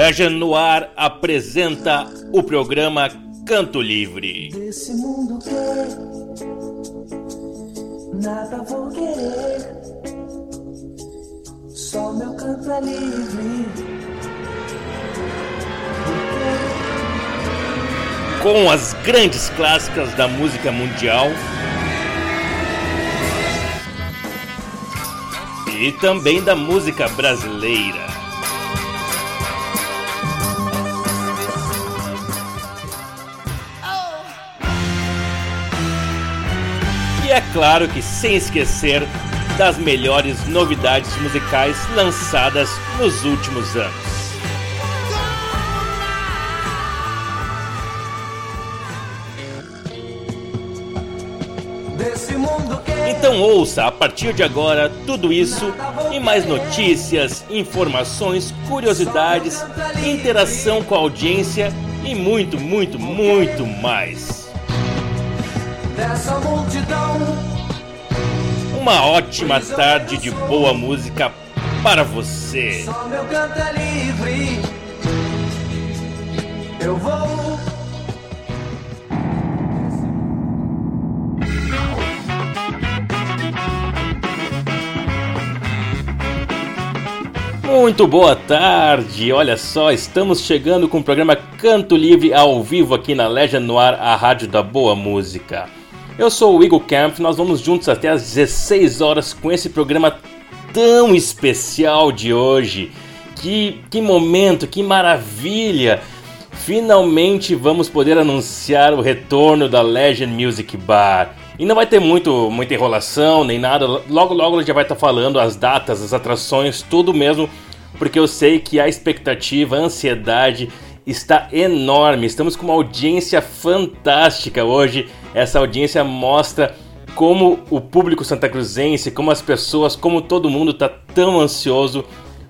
Legend no Ar apresenta o programa Canto Livre. Desse mundo que nada vou querer, só meu canto é livre. Com as grandes clássicas da música mundial. E também da música brasileira. E é claro que sem esquecer das melhores novidades musicais lançadas nos últimos anos. Então ouça a partir de agora tudo isso e mais notícias, informações, curiosidades, interação com a audiência e muito, muito, muito mais. Dessa multidão, Uma ótima tarde de boa música para você. só meu canto é livre. Eu vou. Muito boa tarde, olha só, estamos chegando com o programa Canto Livre ao vivo aqui na Legend Noir, a rádio da boa música. Eu sou o Igor Camp, nós vamos juntos até às 16 horas com esse programa tão especial de hoje. Que, que momento, que maravilha! Finalmente vamos poder anunciar o retorno da Legend Music Bar. E não vai ter muito, muita enrolação nem nada. Logo, logo já vai estar falando as datas, as atrações, tudo mesmo, porque eu sei que a expectativa, a ansiedade está enorme. Estamos com uma audiência fantástica hoje. Essa audiência mostra como o público santacruzense, como as pessoas, como todo mundo está tão ansioso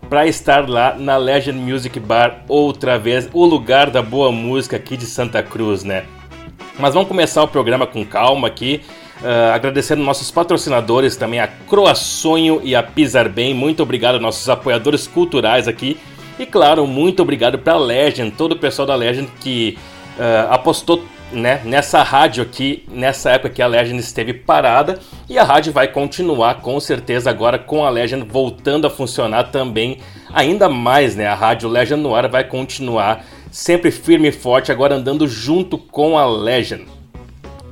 para estar lá na Legend Music Bar outra vez, o lugar da boa música aqui de Santa Cruz, né? Mas vamos começar o programa com calma aqui, ah, agradecendo nossos patrocinadores também, a Croaçonho e a Pisar Bem. Muito obrigado nossos apoiadores culturais aqui. E claro, muito obrigado para a Legend, todo o pessoal da Legend que ah, apostou né, nessa rádio aqui, nessa época que a Legend esteve parada. E a rádio vai continuar com certeza agora com a Legend voltando a funcionar também ainda mais, né? A rádio Legend no ar vai continuar sempre firme e forte, agora andando junto com a Legend.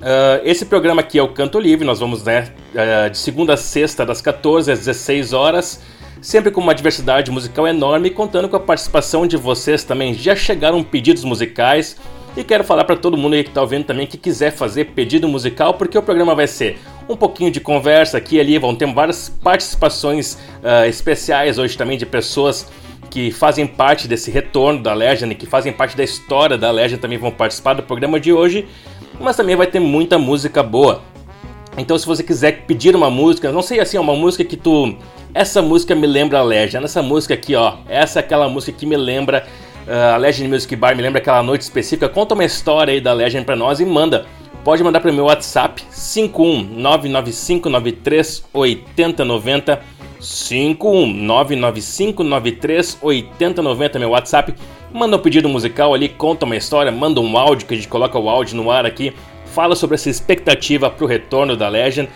Ah, esse programa aqui é o Canto Livre, nós vamos né, ah, de segunda a sexta, das 14 às 16 horas, sempre com uma diversidade musical enorme, contando com a participação de vocês também. Já chegaram pedidos musicais e quero falar para todo mundo aí que está ouvindo também que quiser fazer pedido musical, porque o programa vai ser um pouquinho de conversa aqui e ali, vão ter várias participações ah, especiais hoje também de pessoas que fazem parte desse retorno da Legend, que fazem parte da história da Legend, também vão participar do programa de hoje mas também vai ter muita música boa. Então, se você quiser pedir uma música, não sei assim, uma música que tu. Essa música me lembra a Legend, essa música aqui, ó. Essa é aquela música que me lembra uh, a Legend Music Bar, me lembra aquela noite específica. Conta uma história aí da Legend pra nós e manda. Pode mandar para o meu WhatsApp 51995938090. 51995938090 meu WhatsApp. Manda um pedido musical ali, conta uma história, manda um áudio que a gente coloca o áudio no ar aqui. Fala sobre essa expectativa pro retorno da Legend.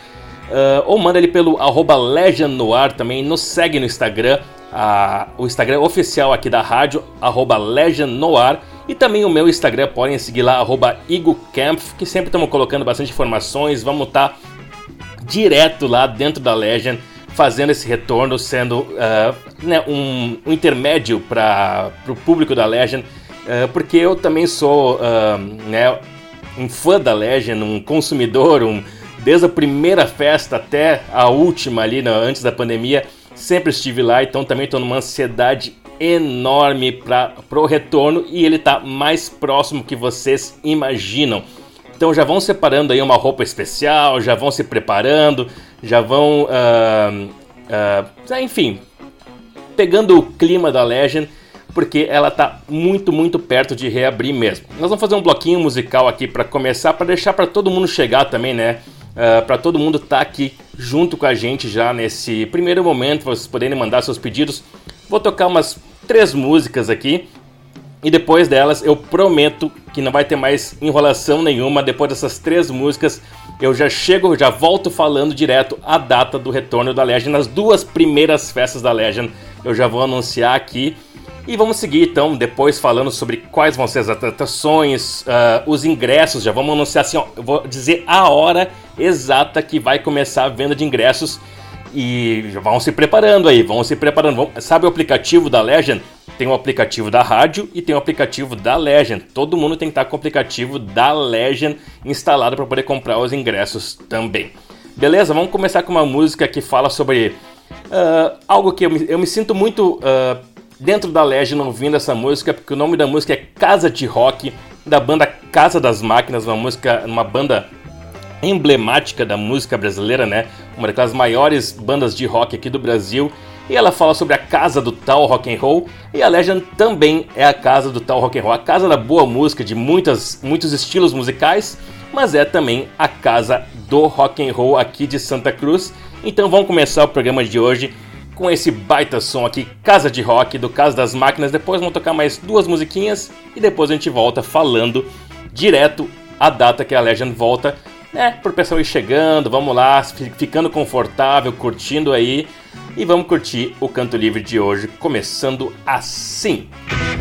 Ah, ou manda ele pelo arroba Legend no ar também. Nos segue no Instagram, ah, o Instagram oficial aqui da rádio, arroba Legend no ar. E também o meu Instagram, podem seguir lá, arroba que sempre estamos colocando bastante informações. Vamos estar direto lá dentro da Legend, fazendo esse retorno, sendo ah, né, um, um intermédio para o público da Legend, ah, porque eu também sou né, um fã da Legend, um consumidor, um, desde a primeira festa até a última ali, na- antes da pandemia, sempre estive lá, então também estou numa ansiedade enorme para o retorno e ele está mais próximo que vocês imaginam. Então já vão separando aí uma roupa especial, já vão se preparando, já vão, ah, ah, enfim, pegando o clima da Legend, porque ela tá muito, muito perto de reabrir mesmo. Nós vamos fazer um bloquinho musical aqui para começar, para deixar para todo mundo chegar também, né? para todo mundo estar aqui junto com a gente já nesse primeiro momento, vocês poderem mandar seus pedidos. Vou tocar umas três músicas aqui E depois delas, eu prometo que não vai ter mais enrolação nenhuma. Depois dessas três músicas, eu já chego, já volto falando direto a data do retorno da Legend. Nas duas primeiras festas da Legend, eu já vou anunciar aqui. E vamos seguir então, depois falando sobre quais vão ser as atrações, uh, os ingressos. Já vamos anunciar assim, ó, vou dizer a hora exata que vai começar a venda de ingressos. E vão se preparando aí, vão se preparando. Vão, sabe o aplicativo da Legend? Tem o aplicativo da rádio e tem o aplicativo da Legend. Todo mundo tem que estar com o aplicativo da Legend instalado para poder comprar os ingressos também. Beleza? Vamos começar com uma música que fala sobre uh, algo que eu me, eu me sinto muito uh, dentro da Legend ouvindo essa música, porque o nome da música é Casa de Rock, da banda Casa das Máquinas, uma música, uma banda emblemática da música brasileira, né? Uma das maiores bandas de rock aqui do Brasil e ela fala sobre a casa do tal rock and roll e a Legend também é a casa do tal rock and roll, a casa da boa música de muitas, muitos estilos musicais, mas é também a casa do rock and roll aqui de Santa Cruz. Então vamos começar o programa de hoje com esse baita som aqui, Casa de Rock do Casa das Máquinas. Depois vamos tocar mais duas musiquinhas e depois a gente volta falando direto a data que a Legend volta né, pro pessoal ir chegando, vamos lá, ficando confortável, curtindo aí. E vamos curtir o canto livre de hoje, começando assim. palavra,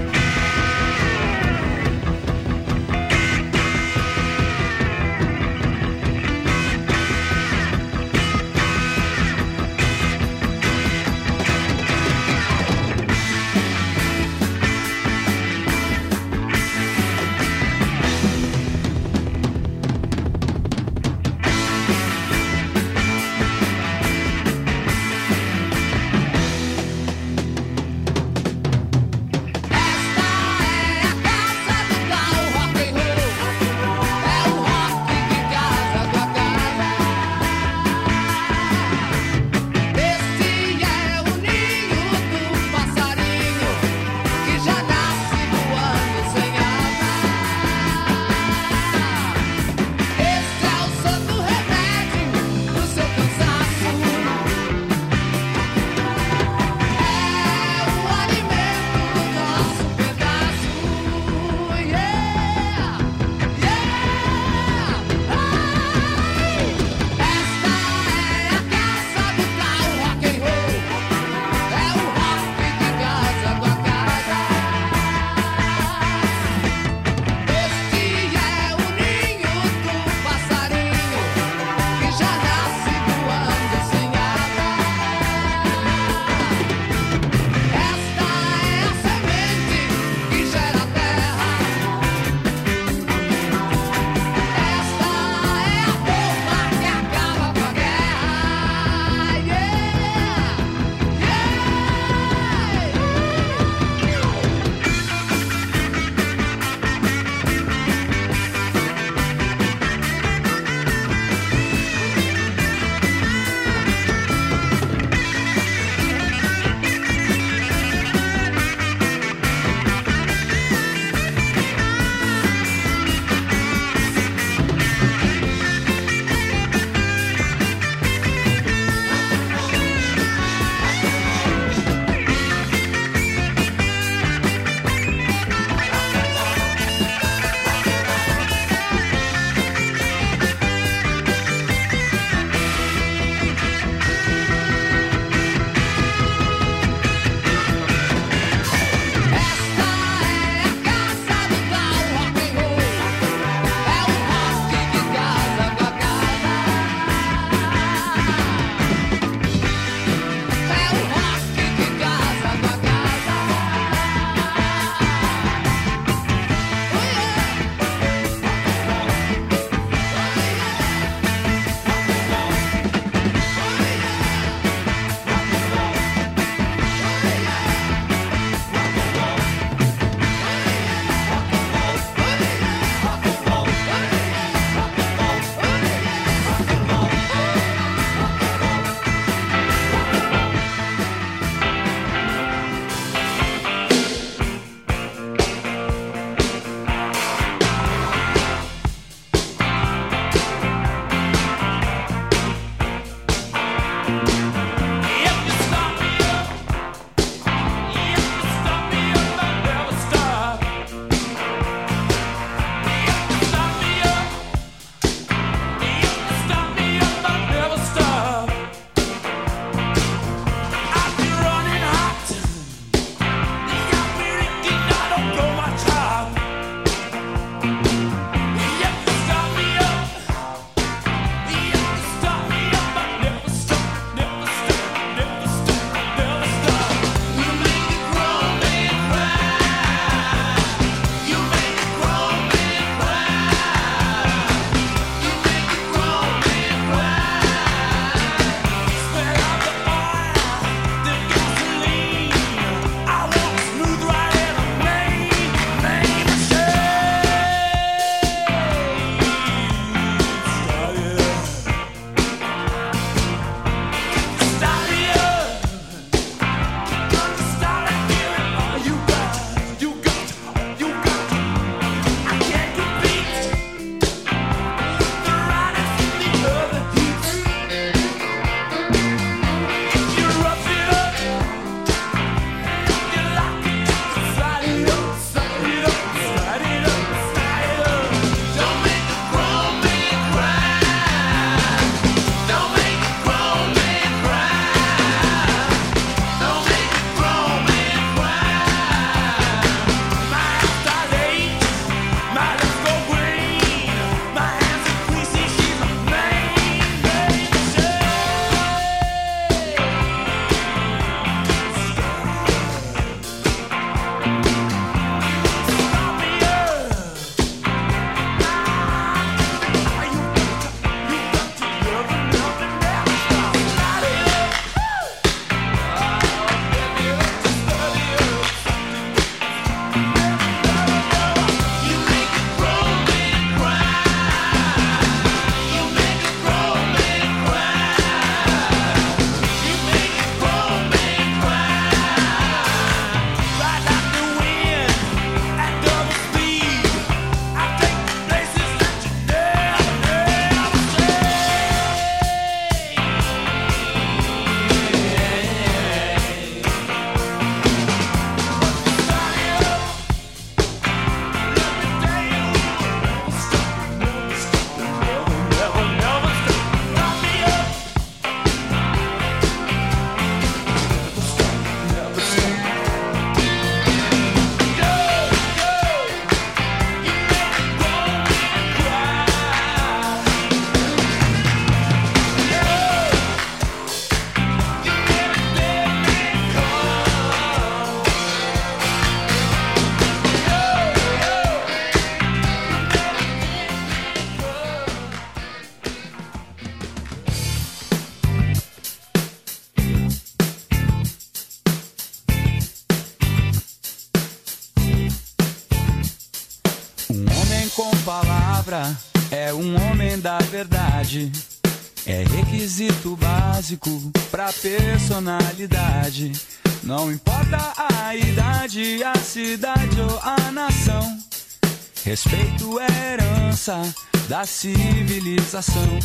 Respeito é herança da civilização.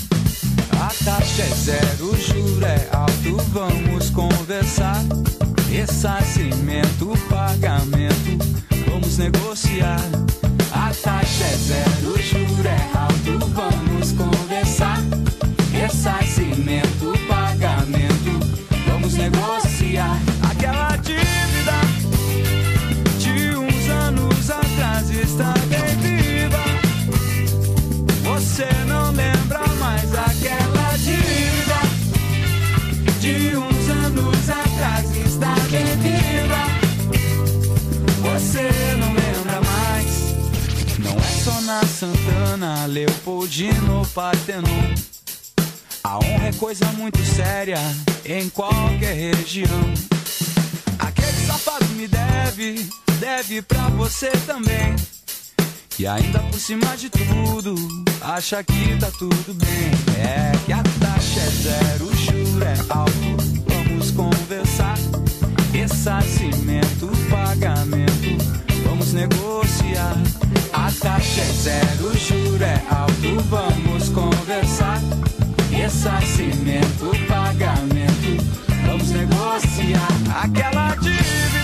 A taxa é zero, o juro é alto, vamos conversar. Ressarcimento, pagamento, vamos negociar. A taxa é zero, o juro é alto, vamos Santana, Leopoldino, Partenon. A honra é coisa muito séria em qualquer região. Aquele safado me deve, deve pra você também. E ainda por cima de tudo, acha que tá tudo bem. É que a taxa é zero, o juro é alto. Vamos conversar. Ressarcimento, pagamento, vamos negociar. A taxa é zero, o juro é alto. Vamos conversar. Ressarcimento, pagamento, vamos negociar. Aquela dívida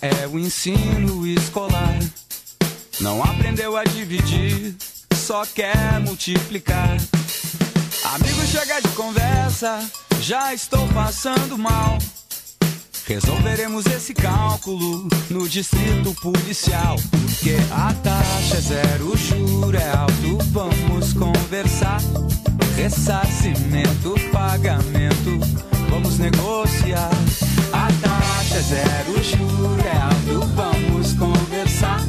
é o ensino escolar. Não aprendeu a dividir, só quer multiplicar. Amigo, chega de conversa, já estou passando mal. Resolveremos esse cálculo no distrito policial. Porque a taxa é zero, o juro é alto. Vamos conversar. Ressarcimento, pagamento, vamos negociar. A taxa zero, juro é alto. Vamos conversar.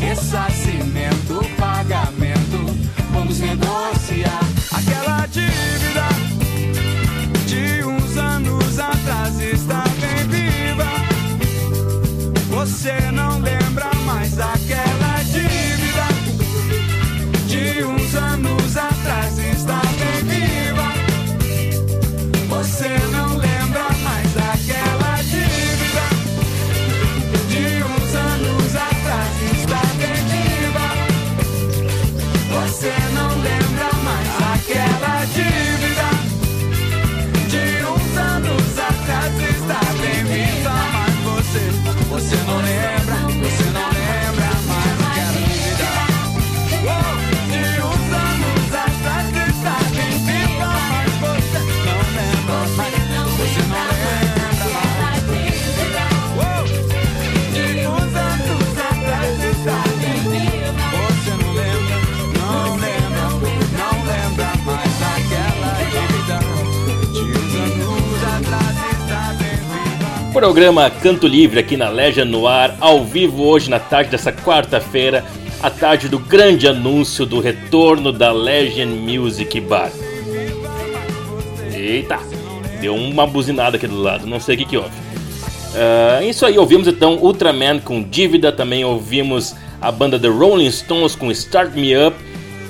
Ressarcimento, pagamento, vamos negociar. Programa Canto Livre aqui na Legend no ar, ao vivo hoje na tarde dessa quarta-feira, a tarde do grande anúncio do retorno da Legend Music Bar. Eita, deu uma buzinada aqui do lado, não sei o que, que houve. Ah, isso aí, ouvimos então Ultraman com Dívida, também ouvimos a banda The Rolling Stones com Start Me Up.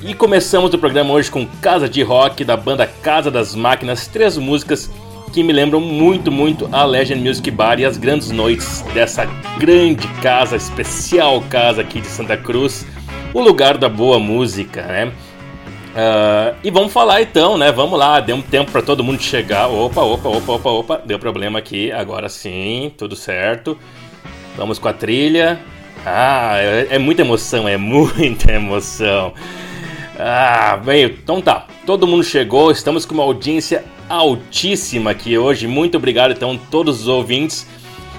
E começamos o programa hoje com Casa de Rock da banda Casa das Máquinas, três músicas que me lembram muito, muito a Legend Music Bar e as grandes noites dessa grande casa, especial casa aqui de Santa Cruz, o lugar da boa música, né? Uh, e vamos falar então, né? Vamos lá, deu um tempo para todo mundo chegar. Opa, opa, opa, opa, opa, deu problema aqui. Agora sim, tudo certo. Vamos com a trilha. Ah, é, é muita emoção, é muita emoção. Ah, bem, então tá. Todo mundo chegou, estamos com uma audiência altíssima aqui hoje. Muito obrigado então todos os ouvintes.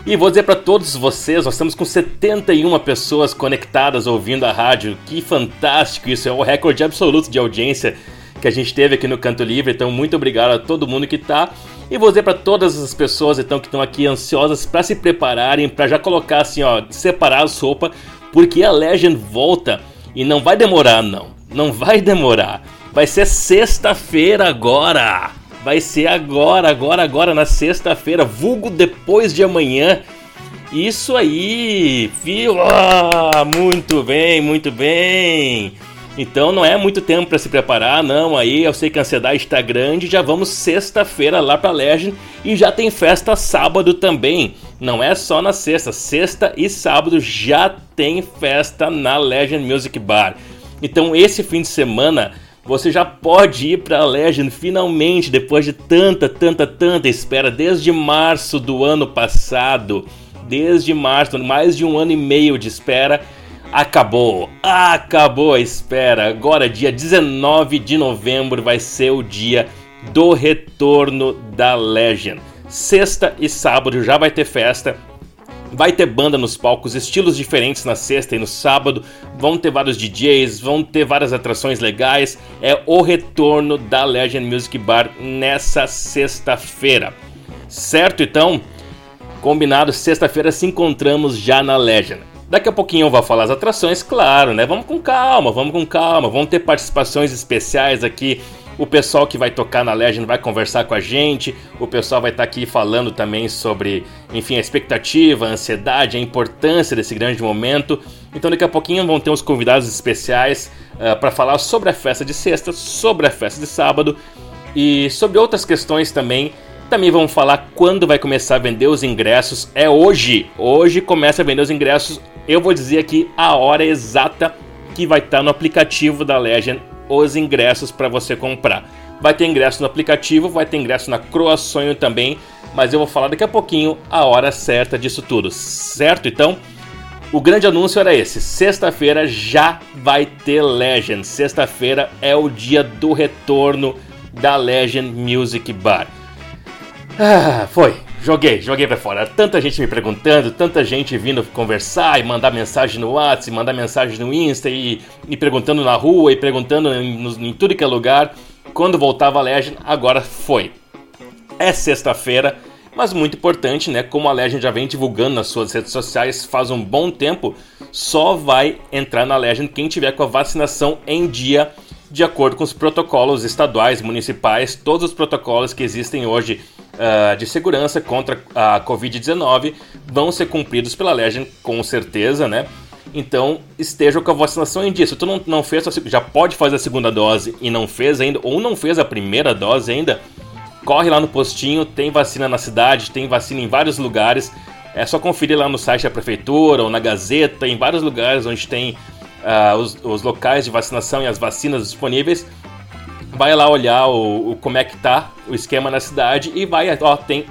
E vou dizer para todos vocês, nós estamos com 71 pessoas conectadas ouvindo a rádio. Que fantástico isso, é o recorde absoluto de audiência que a gente teve aqui no Canto Livre. Então, muito obrigado a todo mundo que está. E vou dizer para todas as pessoas então que estão aqui ansiosas para se prepararem, para já colocar assim, ó, separar a sopa, porque a Legend volta e não vai demorar não. Não vai demorar. Vai ser sexta-feira agora. Vai ser agora, agora, agora, na sexta-feira, vulgo depois de amanhã. Isso aí, fio. Ah, muito bem, muito bem. Então não é muito tempo para se preparar, não. Aí eu sei que a ansiedade está grande. Já vamos sexta-feira lá para Legend e já tem festa sábado também. Não é só na sexta, sexta e sábado já tem festa na Legend Music Bar. Então esse fim de semana você já pode ir para a Legend finalmente, depois de tanta, tanta, tanta espera, desde março do ano passado. Desde março, mais de um ano e meio de espera. Acabou, acabou a espera. Agora, dia 19 de novembro, vai ser o dia do retorno da Legend. Sexta e sábado já vai ter festa. Vai ter banda nos palcos, estilos diferentes na sexta e no sábado. Vão ter vários DJs, vão ter várias atrações legais. É o retorno da Legend Music Bar nessa sexta-feira. Certo? Então, combinado, sexta-feira se encontramos já na Legend. Daqui a pouquinho eu vou falar as atrações, claro, né? Vamos com calma, vamos com calma. Vamos ter participações especiais aqui o pessoal que vai tocar na Legend vai conversar com a gente. O pessoal vai estar tá aqui falando também sobre, enfim, a expectativa, a ansiedade, a importância desse grande momento. Então daqui a pouquinho vão ter uns convidados especiais uh, ah, para falar sobre a festa de sexta, sobre a festa de sábado e sobre outras questões também. Também vamos falar quando vai começar a vender os ingressos. É hoje. Hoje começa a vender os ingressos. Eu vou dizer aqui a hora exata que vai estar tá no aplicativo da Legend os ingressos para você comprar. Vai ter ingresso no aplicativo, vai ter ingresso na Croa Sonho também, mas eu vou falar daqui a pouquinho a hora certa disso tudo, certo? Então, o grande anúncio era esse: sexta-feira já vai ter Legend. Sexta-feira é o dia do retorno da Legend Music Bar. Ah, foi. Joguei, joguei pra fora. Tanta gente me perguntando, tanta gente vindo conversar e mandar mensagem no WhatsApp, mandar mensagem no Insta e, e perguntando na rua e perguntando em, em tudo que é lugar. Quando voltava a Legend, agora foi. É sexta-feira, mas muito importante, né? Como a Legend já vem divulgando nas suas redes sociais faz um bom tempo, só vai entrar na Legend quem tiver com a vacinação em dia, de acordo com os protocolos estaduais, municipais, todos os protocolos que existem hoje uh, de segurança contra a Covid-19 vão ser cumpridos pela Legend, com certeza, né? Então, esteja com a vacinação em dia. Se tu não, não fez, já pode fazer a segunda dose e não fez ainda, ou não fez a primeira dose ainda, corre lá no postinho, tem vacina na cidade, tem vacina em vários lugares. É só conferir lá no site da prefeitura ou na Gazeta, em vários lugares onde tem uh, os, os, locais de vacinação e as vacinas disponíveis vai lá olhar o, o, como é que tá o esquema na cidade e vai, ó, tem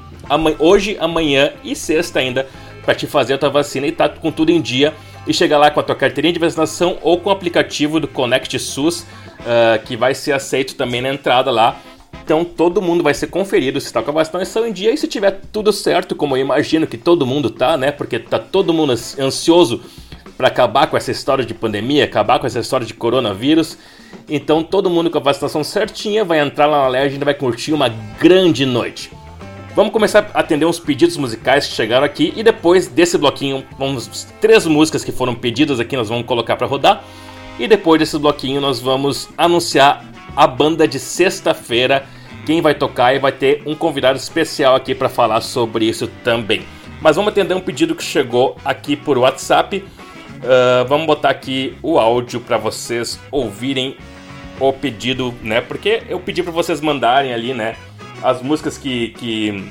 hoje, amanhã e sexta ainda para te fazer a tua vacina e tá com tudo em dia e chegar lá com a tua carteirinha de vacinação ou com o aplicativo do Connect SUS, uh, que vai ser aceito também na entrada lá. Então todo mundo vai ser conferido se está com a vacinação em dia e se tiver tudo certo, como eu imagino que todo mundo tá, né? Porque tá todo mundo ansioso para acabar com essa história de pandemia, acabar com essa história de coronavírus. Então todo mundo com a vacinação certinha vai entrar lá na Legend e vai curtir uma grande noite. Vamos começar a atender uns pedidos musicais que chegaram aqui e depois desse bloquinho, vamos três músicas que foram pedidas aqui nós vamos colocar para rodar. E depois desse bloquinho nós vamos anunciar a banda de sexta-feira, quem vai tocar e vai ter um convidado especial aqui para falar sobre isso também. Mas vamos atender um pedido que chegou aqui por WhatsApp. Ah, vamos botar aqui o áudio para vocês ouvirem o pedido, né? Porque eu pedi para vocês mandarem ali, né? As músicas que, que,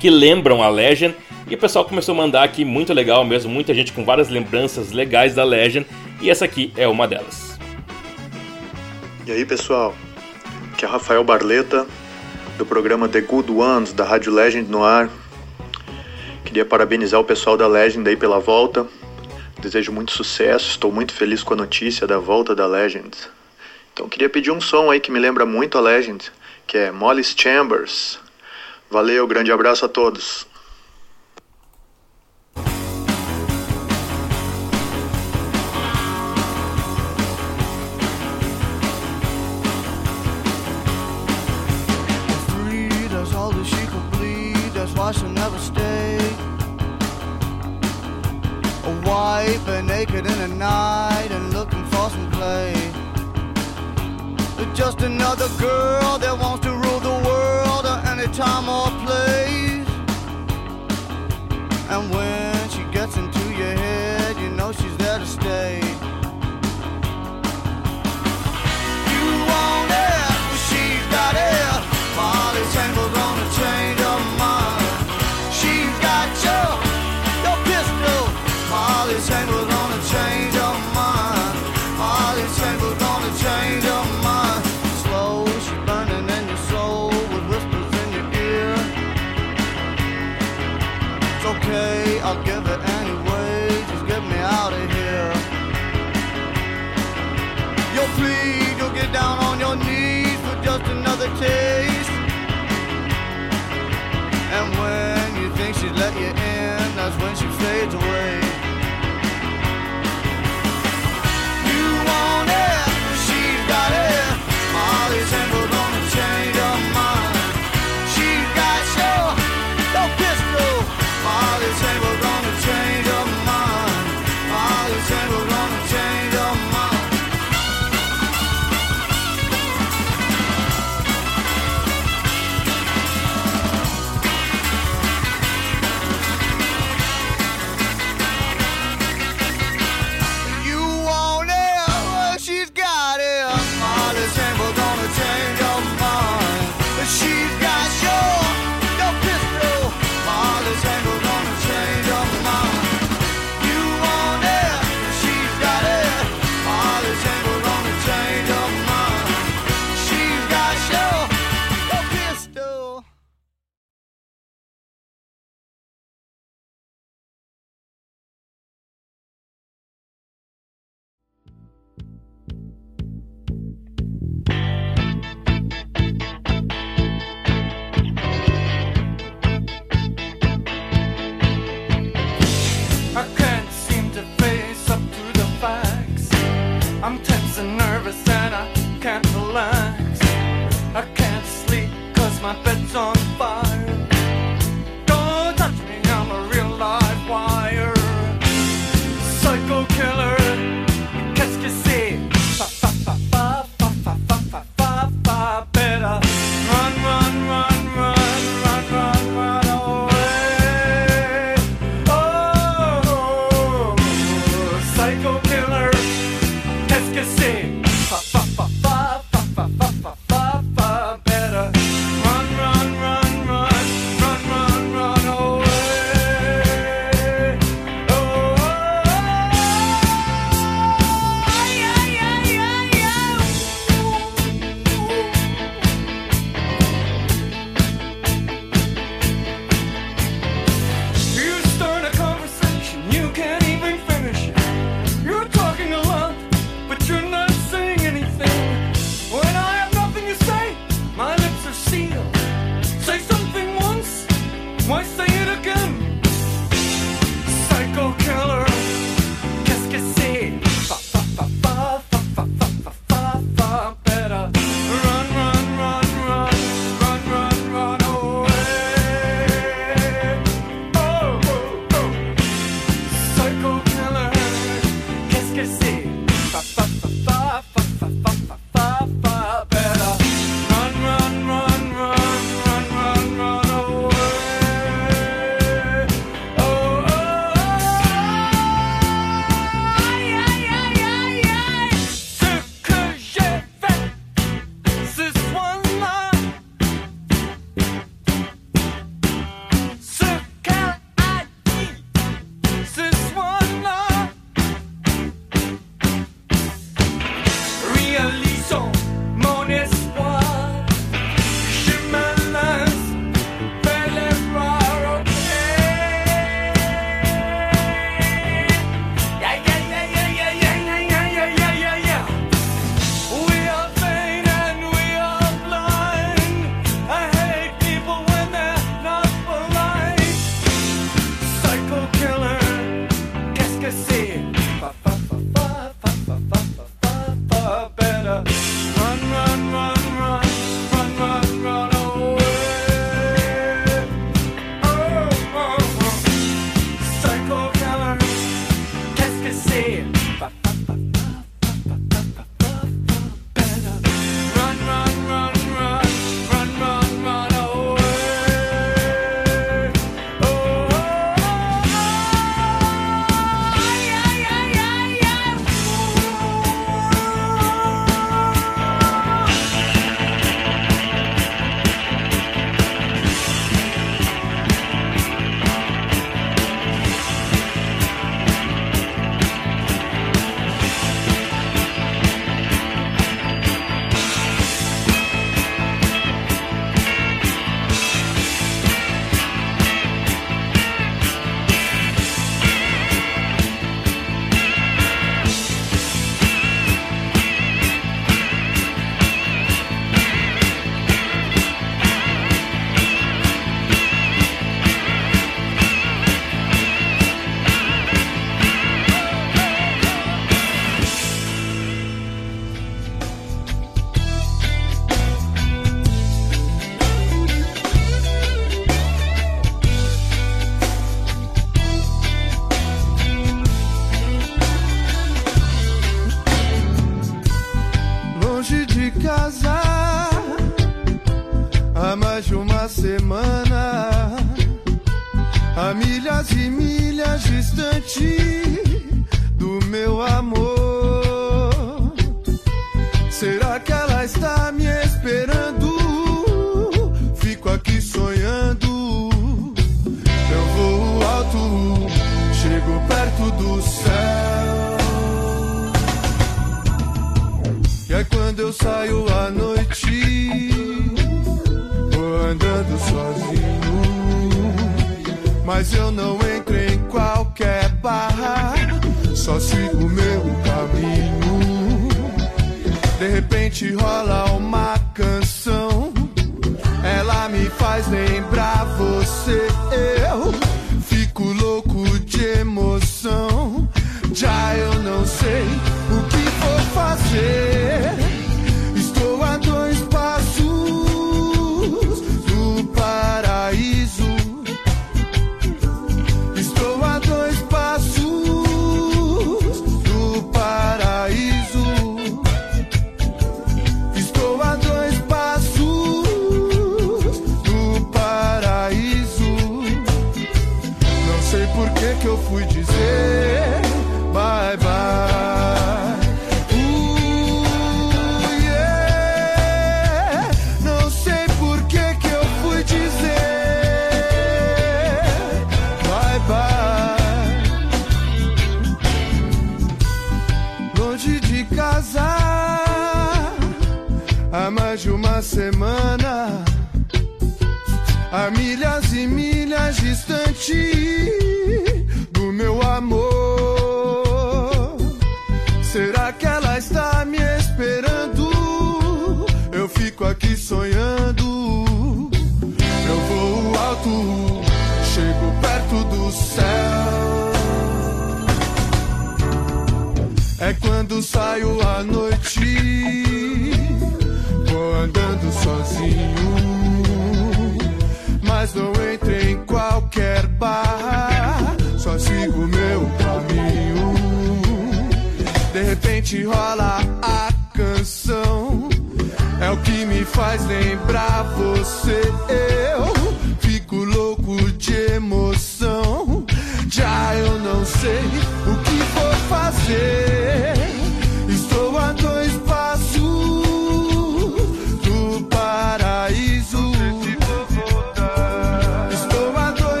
que lembram a Legend. E o pessoal começou a mandar aqui, muito legal mesmo, muita gente com várias lembranças legais da Legend. E essa aqui é uma delas. E aí, pessoal? Aqui é Rafael Barleta, do programa The Good Ones, da Rádio Legend no ar. Queria parabenizar o pessoal da Legend aí pela volta Desejo muito sucesso, estou muito feliz com a notícia da volta da Legend. Então queria pedir um som aí que me lembra muito a Legend, que é Molly's Chambers. Valeu, grande abraço a todos. never stop. wife are naked in the night and looking for some play. Just another girl that wants to rule the world at any time or place. And when she gets into your head, you know she's there to stay. You want it.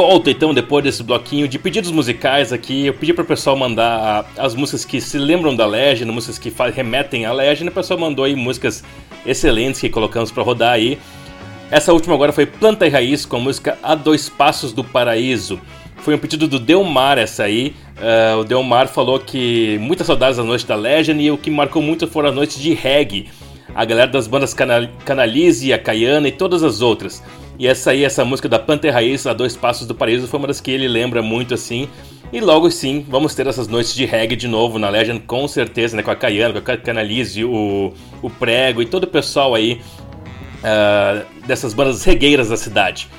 Volta então, depois desse bloquinho de pedidos musicais aqui, eu pedi para o pessoal mandar as músicas que se lembram da Legend, músicas que remetem à Legend, o pessoal mandou aí músicas excelentes que colocamos para rodar aí. Essa última agora foi Planta e Raiz com a música A Dois Passos do Paraíso. Foi um pedido do Delmar essa aí. Uh, o Delmar falou que muitas saudades da noite da Legend e o que marcou muito foram as noites de reggae. A galera das bandas Canal Canalize, a Caiana e todas as outras. E essa aí, essa música da Panther Raiz, A Dois Passos do Paraíso, foi uma das que ele lembra muito assim. E logo sim, vamos ter essas noites de reggae de novo na Legend, com certeza, né? Com a Cayana, com a Canalize, o, o Prego e todo o pessoal aí uh, dessas bandas regueiras da cidade.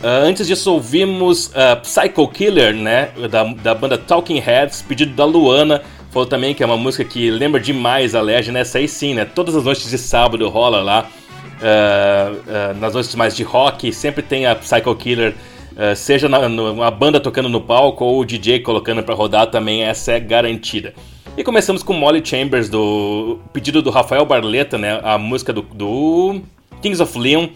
Uh, antes disso, ouvimos uh, Psycho Killer, né? Da, da banda Talking Heads, pedido da Luana. Falou também que é uma música que lembra demais a Legend, né? Essa aí sim, né? Todas as noites de sábado rola lá. Uh, uh, nas noites mais de rock, sempre tem a Psycho Killer, uh, seja na, no, a banda tocando no palco ou o DJ colocando para rodar também, essa é garantida. E começamos com Molly Chambers, do pedido do Rafael Barleta, né, a música do, do Kings of Leon.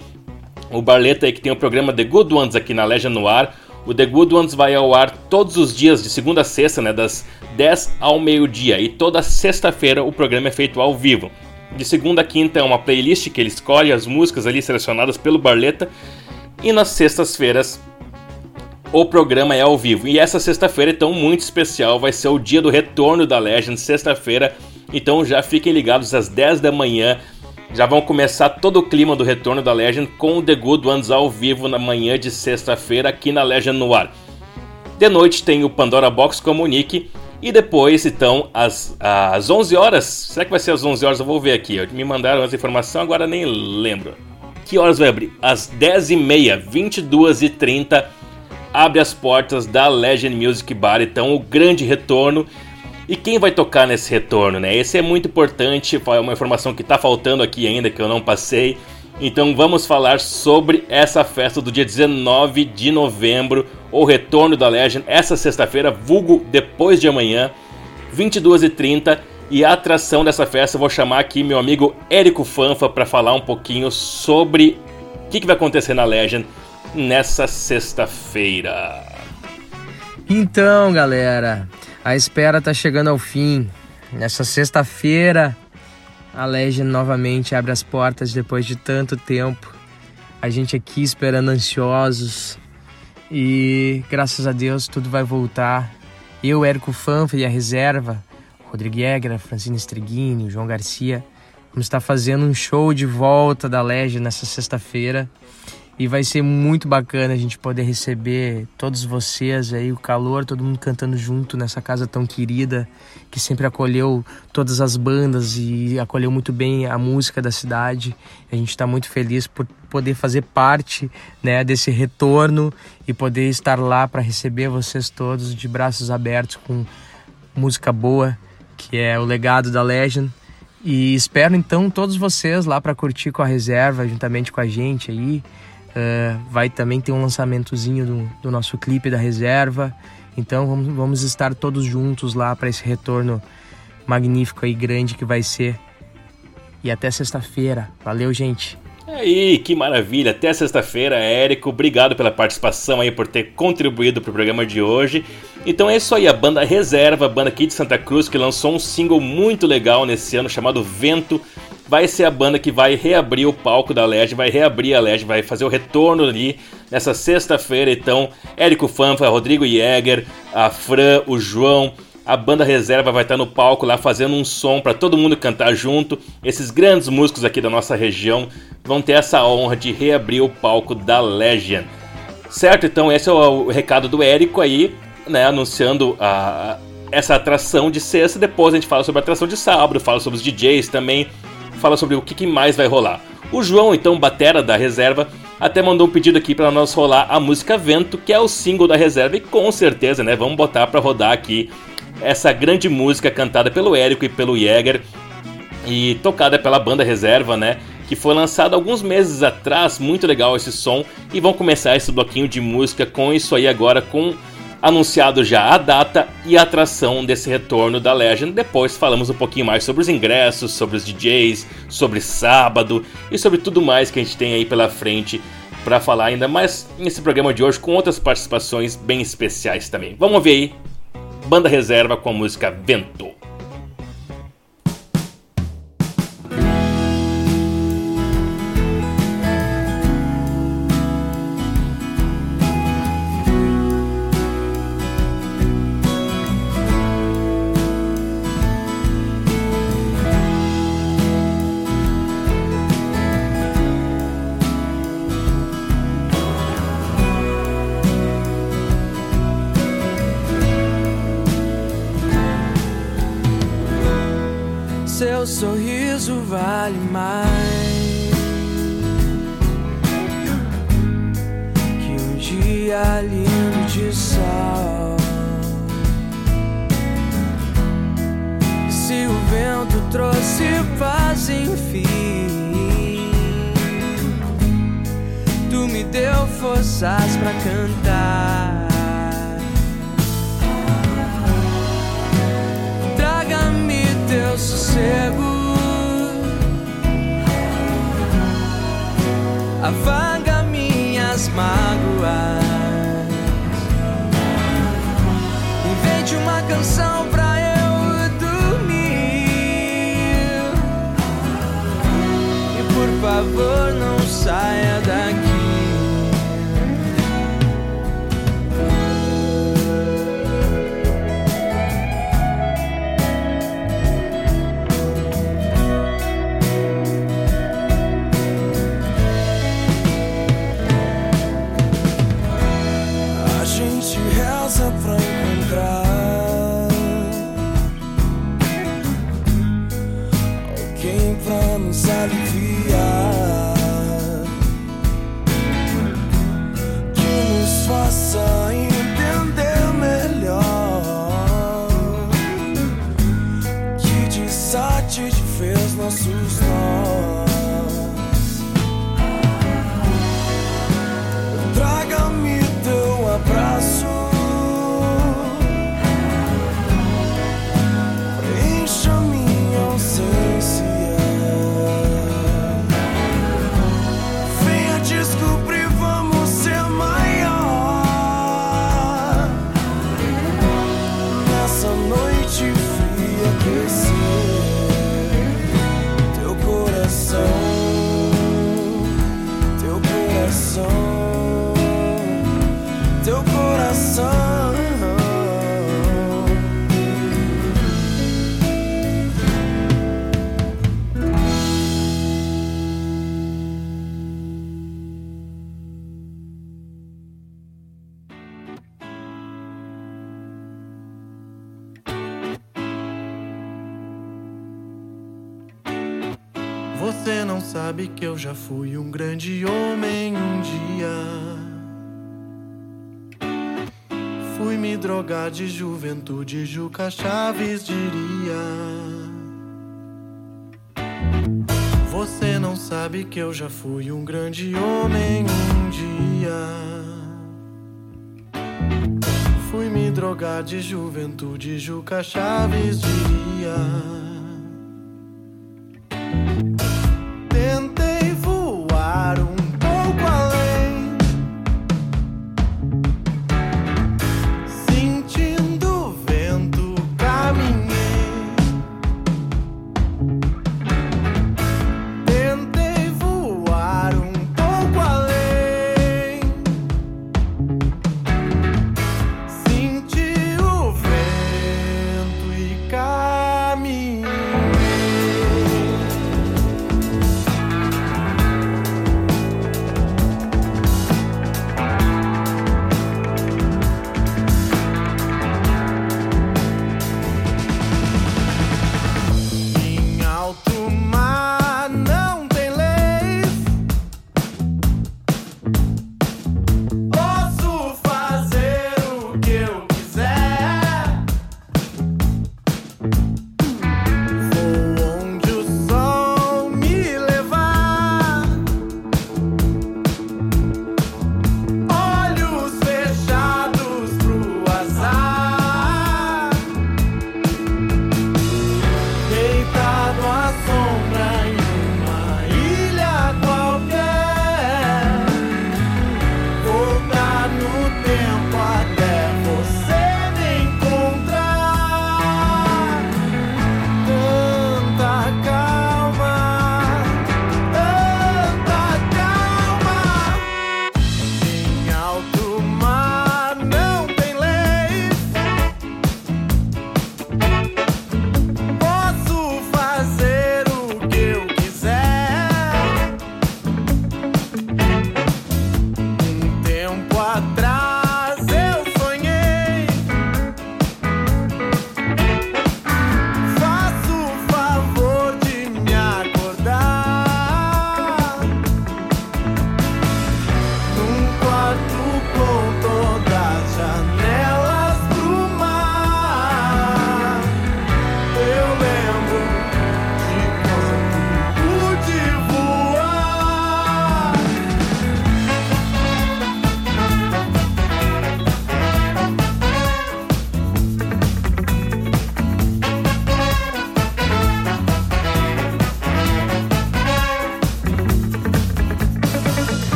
O Barleta aí que tem o programa The Good Ones aqui na Legend no ar. O The Good Ones vai ao ar todos os dias, de segunda a sexta, né, das 10 ao meio-dia. E toda sexta-feira o programa é feito ao vivo. De segunda a quinta é uma playlist que ele escolhe as músicas ali selecionadas pelo Barleta. E nas sextas-feiras o programa é ao vivo. E essa sexta-feira, então, muito especial, vai ser o dia do retorno da Legend, sexta-feira. Então já fiquem ligados às 10 da manhã. Já vão começar todo o clima do retorno da Legend com o The Good Ones ao vivo na manhã de sexta-feira aqui na Legend no ar. De noite tem o Pandora Box Comunique e depois, então, às, às 11 horas, será que vai ser às 11 horas? Eu vou ver aqui. Me mandaram essa informação, agora nem lembro. Que horas vai abrir? Às 10h30, 22h30, abre as portas da Legend Music Bar. Então, o grande retorno. E quem vai tocar nesse retorno, né? Esse é muito importante, é uma informação que está faltando aqui ainda, que eu não passei. Então vamos falar sobre essa festa do dia 19 de novembro, o retorno da Legend, essa sexta-feira, vulgo depois de amanhã, 22h30. E a atração dessa festa, vou chamar aqui meu amigo Érico Fanfa para falar um pouquinho sobre o que, que vai acontecer na Legend nessa sexta-feira. Então, galera, a espera tá chegando ao fim. Nessa sexta-feira, a Legend novamente abre as portas depois de tanto tempo. A gente aqui esperando ansiosos e graças a Deus tudo vai voltar. Eu, Érico Fanfa e a reserva, Rodrigo Jäger, Francine Streghini, João Garcia, vamos estar fazendo um show de volta da Legend nessa sexta-feira. E vai ser muito bacana a gente poder receber todos vocês aí, o calor, todo mundo cantando junto nessa casa tão querida, que sempre acolheu todas as bandas e acolheu muito bem a música da cidade. A gente está muito feliz por poder fazer parte né, desse retorno e poder estar lá para receber vocês todos de braços abertos com música boa, que é o legado da Legend. E espero então todos vocês lá para curtir com a reserva, juntamente com a gente aí. Uh, vai também ter um lançamentozinho do, do, nosso clipe da reserva. Então vamos, vamos estar todos juntos lá para esse retorno magnífico e grande que vai ser. E até sexta-feira. Valeu, gente. Aí, que maravilha! Até sexta-feira, Érico. Obrigado pela participação aí, por ter contribuído para o programa de hoje. Então é isso aí, a banda Reserva, a banda aqui de Santa Cruz, que lançou um single muito legal nesse ano chamado Vento vai ser a banda que vai reabrir o palco da LED, vai reabrir a LED, vai fazer o retorno ali nessa sexta-feira. Então, Érico Fanfa, Rodrigo Jäger, a Fran, o João, a banda reserva vai estar no palco lá fazendo um som para todo mundo cantar junto. Esses grandes músicos aqui da nossa região vão ter essa honra de reabrir o palco da Legend. Certo? Então esse é o recado do Érico aí, né, anunciando a, essa atração de sexta. Depois a gente fala sobre a atração de sábado, fala sobre os DJs também, fala sobre o que, que mais vai rolar. O João, então, batera da reserva, até mandou um pedido aqui para nós rolar a música Vento, que é o single da reserva, e com certeza, né, vamos botar para rodar aqui essa grande música cantada pelo Érico e pelo Jäger e tocada pela banda reserva, né? Que foi lançada alguns meses atrás, muito legal esse som. E vão começar esse bloquinho de música com isso aí agora, com anunciado já a data e a atração desse retorno da Legend. Depois falamos um pouquinho mais sobre os ingressos, sobre os DJs, sobre sábado e sobre tudo mais que a gente tem aí pela frente para falar ainda mais nesse programa de hoje com outras participações bem especiais também. Vamos ver aí. Banda reserva com a música Vento. que eu já fui um grande homem um dia. Fui me drogar de juventude, Juca Chaves diria. Você não sabe que eu já fui um grande homem um dia. Fui me drogar de juventude, Juca Chaves diria.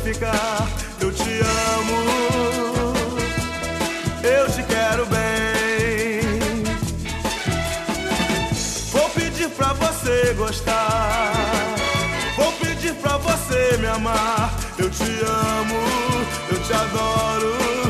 Ficar. Eu te amo. Eu te quero bem. Vou pedir pra você gostar. Vou pedir pra você me amar. Eu te amo, eu te adoro,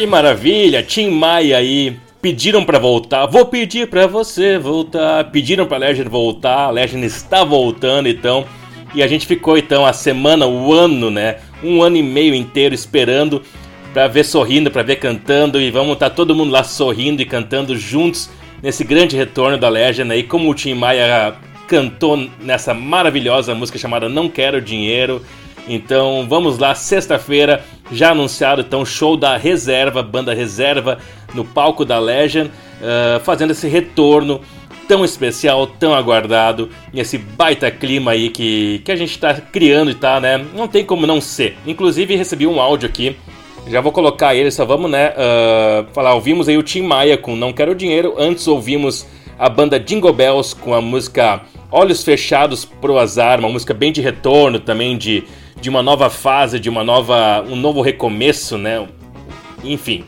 Que maravilha, Tim Maia aí. Pediram pra voltar, vou pedir pra você voltar. Pediram pra Legend voltar, a Legend está voltando então. E a gente ficou então a semana, o ano, né? Um ano e meio inteiro esperando pra ver sorrindo, pra ver cantando. E vamos estar todo mundo lá sorrindo e cantando juntos nesse grande retorno da Legend aí. Como o Tim Maia cantou nessa maravilhosa música chamada Não Quero Dinheiro. Então vamos lá, sexta-feira, já anunciado então show da reserva, banda reserva no palco da Legend, ah, fazendo esse retorno tão especial, tão aguardado, nesse baita clima aí que, que a gente está criando e tá, né? Não tem como não ser. Inclusive recebi um áudio aqui, já vou colocar ele, só vamos, né? ah, falar, ouvimos aí o Tim Maia com Não Quero Dinheiro, antes ouvimos a banda Jingle Bells com a música Olhos Fechados pro Azar, uma música bem de retorno também, de, de uma nova fase, de uma nova, um novo recomeço, né? Enfim.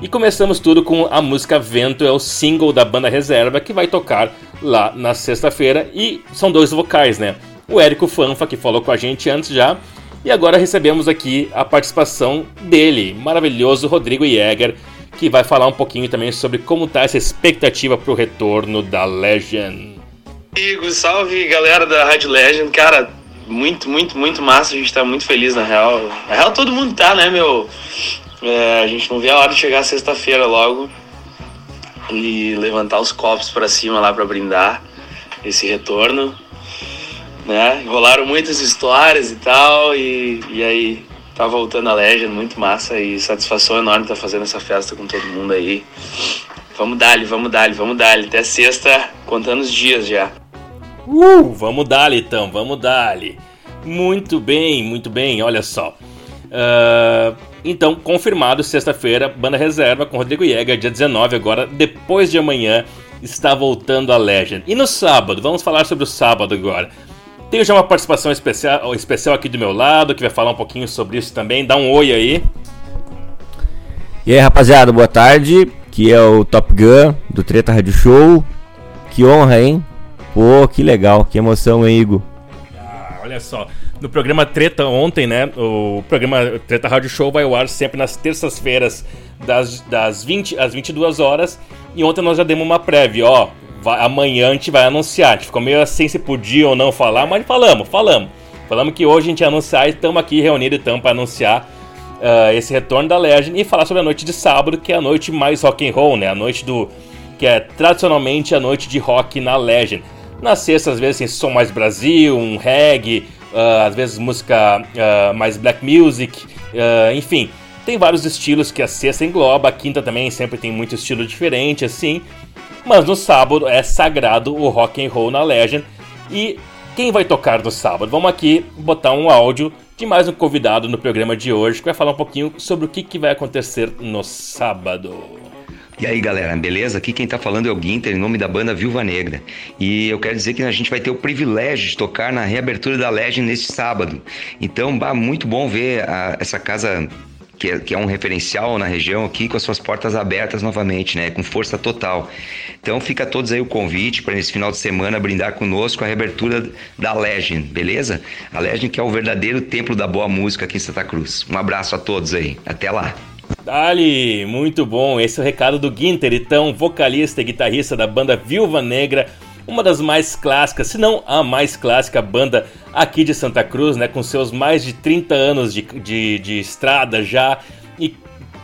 E começamos tudo com a música Vento, é o single da banda Reserva que vai tocar lá na sexta-feira. E são dois vocais, né? O Érico Fanfa, que falou com a gente antes já. E agora recebemos aqui a participação dele, maravilhoso Rodrigo Jäger, que vai falar um pouquinho também sobre como tá essa expectativa pro retorno da Legend. Amigo, salve galera da Rádio Legend, cara, muito, muito, muito massa, a gente tá muito feliz na real. Na real todo mundo tá, né, meu? É, a gente não vê a hora de chegar sexta-feira logo e levantar os copos pra cima lá pra brindar esse retorno, né? Rolaram muitas histórias e tal, e, e aí tá voltando a Legend, muito massa e satisfação enorme estar fazendo essa festa com todo mundo aí. Vamos dali, vamos dali, vamos dali. Até sexta, contando os dias já. Uh, vamos dali então, vamos dali. Muito bem, muito bem, olha só. Ah, então, confirmado, sexta-feira, banda reserva com Rodrigo Jäger, dia 19, agora, depois de amanhã, está voltando a Legend. E no sábado, vamos falar sobre o sábado agora. Tenho já uma participação especial, especial aqui do meu lado, que vai falar um pouquinho sobre isso também. Dá um oi aí. E aí, rapaziada, boa tarde. Aqui é o Top Gun do Treta Rádio Show. Que honra, hein? Pô, que legal, que emoção, hein, Igor? Ah, olha só, no programa Treta ontem, né? O programa Treta Rádio Show vai ao ar sempre nas terças-feiras, das, das 20 às 22 horas. E ontem nós já demos uma prévia, ó. vai- amanhã a gente vai anunciar. A gente ficou meio assim se podia ou não falar, mas falamos, falamos. Falamos que hoje a gente ia anunciar e estamos aqui reunidos então para anunciar uh, esse retorno da Legend e falar sobre a noite de sábado, que é a noite mais rock and roll, né? A noite do que é tradicionalmente a noite de rock na Legend. Na sexta, às vezes, tem som mais Brasil, um reggae, uh, às vezes música uh, mais black music, uh, enfim. Tem vários estilos que a sexta engloba, a quinta também sempre tem muito estilo diferente, assim. Mas no sábado é sagrado o rock and roll na Legend. E quem vai tocar no sábado? Vamos aqui botar um áudio de mais um convidado no programa de hoje que vai falar um pouquinho sobre o que, que vai acontecer no sábado. E aí galera, beleza? Aqui quem tá falando é o Guinter, em nome da banda Viúva Negra. E eu quero dizer que a gente vai ter o privilégio de tocar na reabertura da Legend neste sábado. Então, bah, muito bom ver a, essa casa que é, que é, um referencial na região aqui com as suas portas abertas novamente, né? Com força total. Então fica a todos aí o convite para nesse final de semana brindar conosco a reabertura da Legend, beleza? A Legend que é o verdadeiro templo da boa música aqui em Santa Cruz. Um abraço a todos aí. Até lá. Dali, muito bom. Esse é o recado do Ginter, então, vocalista e guitarrista da banda Viúva Negra, uma das mais clássicas, se não a mais clássica banda aqui de Santa Cruz, né? Com seus mais de 30 anos de, de, de estrada já e,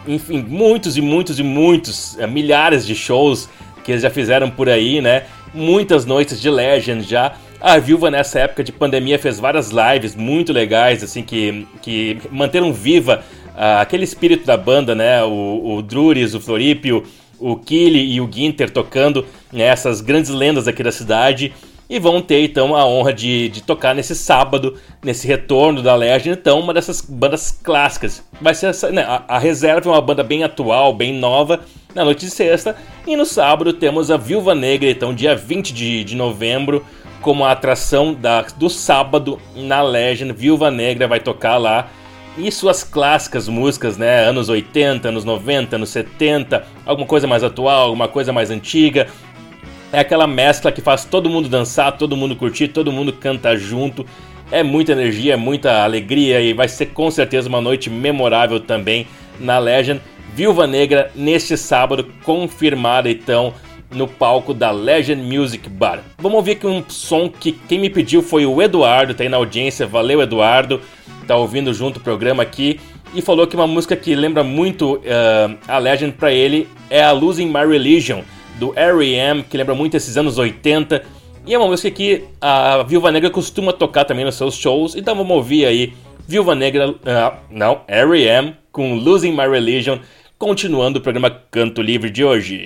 enfim, muitos e muitos e muitos, é, milhares de shows que eles já fizeram por aí, né? Muitas noites de Legend já. A Viúva nessa época de pandemia fez várias lives muito legais, assim, que, que manteram viva uh, aquele espírito da banda, né? O, o Druris, o Florípio, o Kili e o Ginter tocando né, essas grandes lendas aqui da cidade. E vão ter então a honra de, de tocar nesse sábado, nesse retorno da Legend, então, uma dessas bandas clássicas. Vai ser essa, né, a, a Reserva é uma banda bem atual, bem nova, na noite de sexta. E no sábado temos a Viúva Negra, então, dia 20 de, de novembro, como a atração da, do sábado na Legend. Viúva Negra vai tocar lá e suas clássicas músicas, né? Anos 80, anos 90, anos 70, alguma coisa mais atual, alguma coisa mais antiga. É aquela mescla que faz todo mundo dançar, todo mundo curtir, todo mundo canta junto. É muita energia, é muita alegria e vai ser com certeza uma noite memorável também na Legend. Viúva Negra neste sábado, confirmada então no palco da Legend Music Bar. Vamos ouvir aqui um som que quem me pediu foi o Eduardo, tá aí na audiência, valeu Eduardo tá ouvindo junto o programa aqui e falou que uma música que lembra muito uh, a Legend para ele é a Losing My Religion do R.E.M., que lembra muito esses anos 80. E é uma música que a Viúva Negra costuma tocar também nos seus shows, então vamos ouvir aí Viúva Negra, uh, não, R.E.M. com Losing My Religion, continuando o programa Canto Livre de hoje.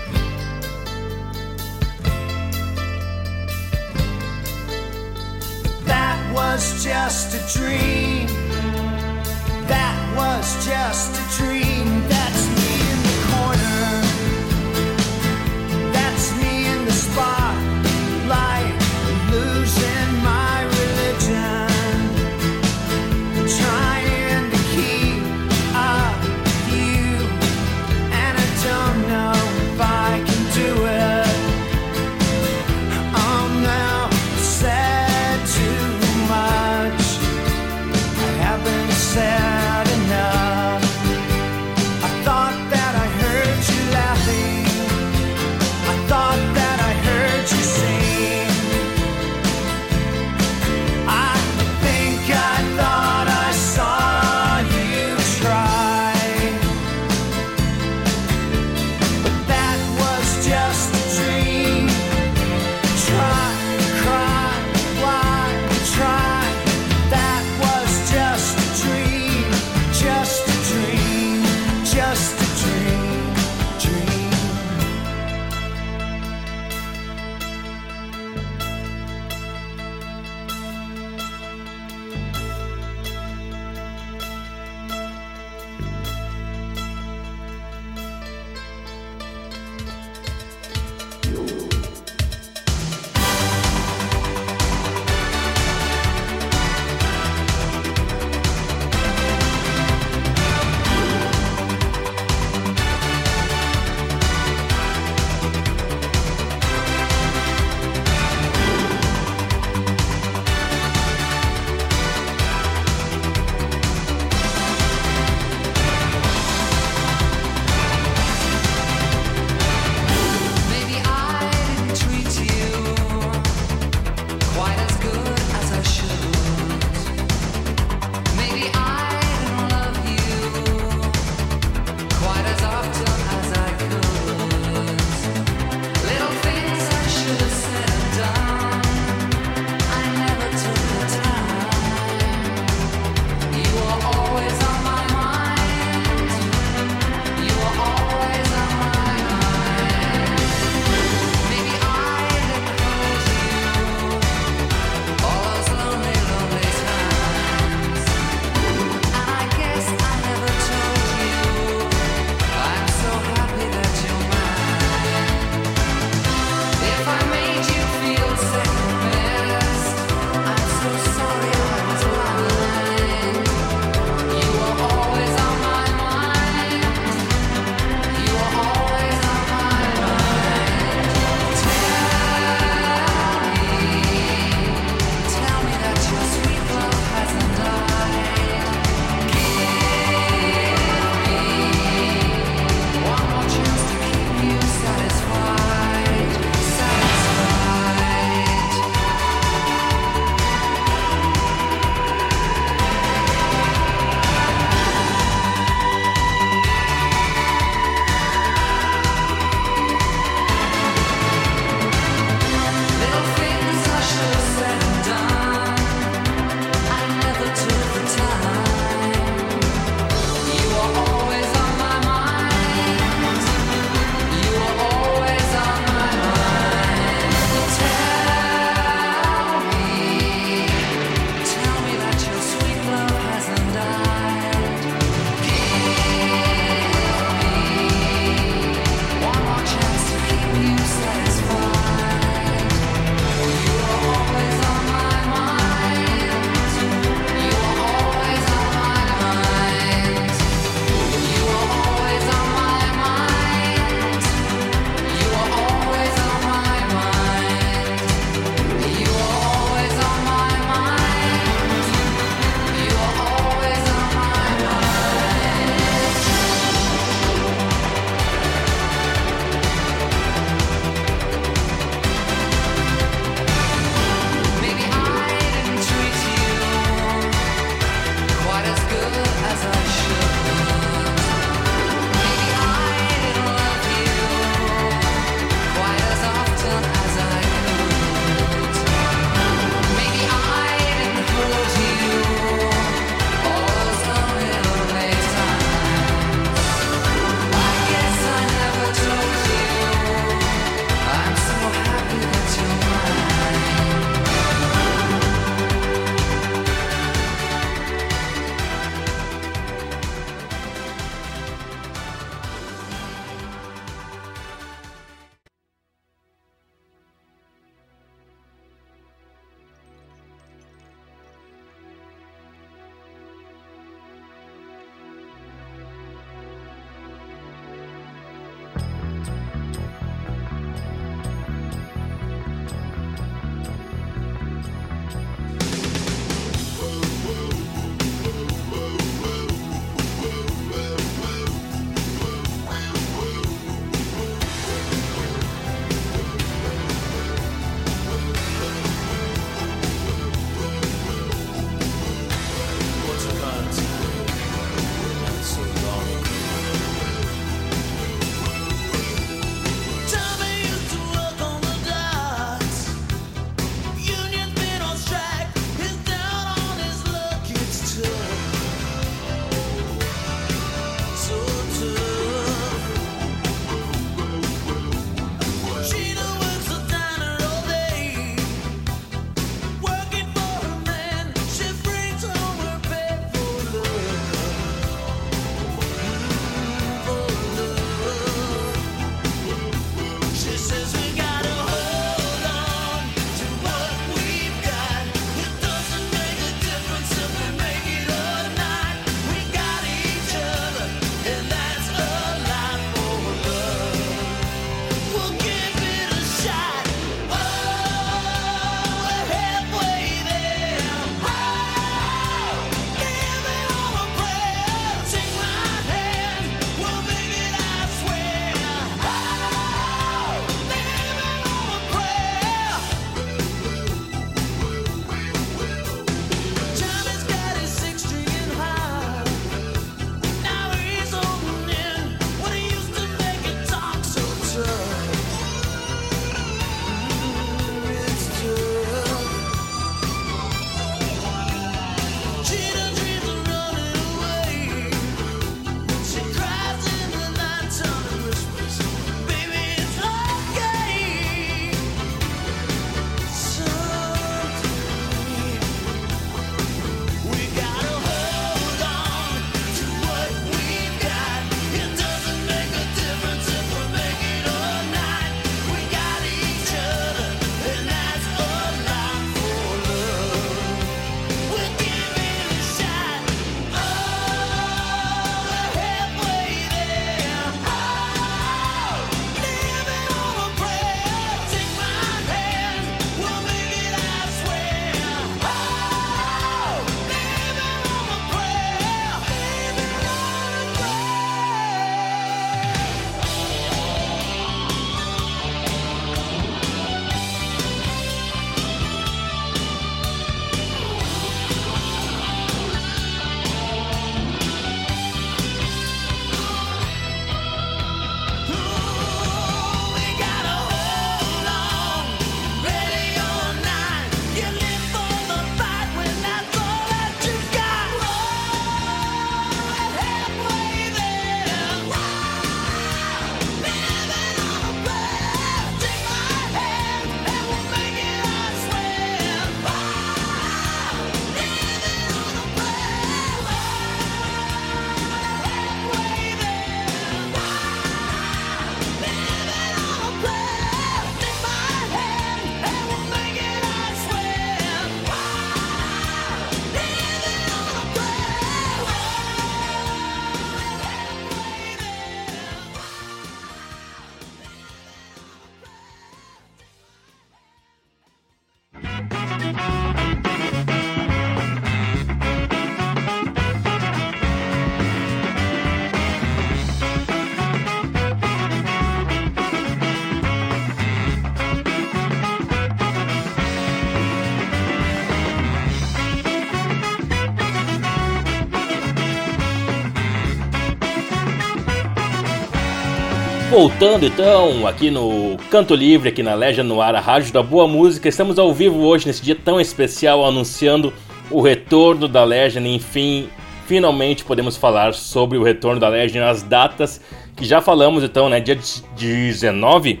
Voltando então aqui no Canto Livre, aqui na Legend no Ar, a Rádio da Boa Música. Estamos ao vivo hoje, nesse dia tão especial, anunciando o retorno da Legend. Enfim, finalmente podemos falar sobre o retorno da Legend, as datas que já falamos então, né? Dia 19,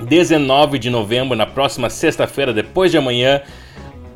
19 de novembro, na próxima sexta-feira, depois de amanhã,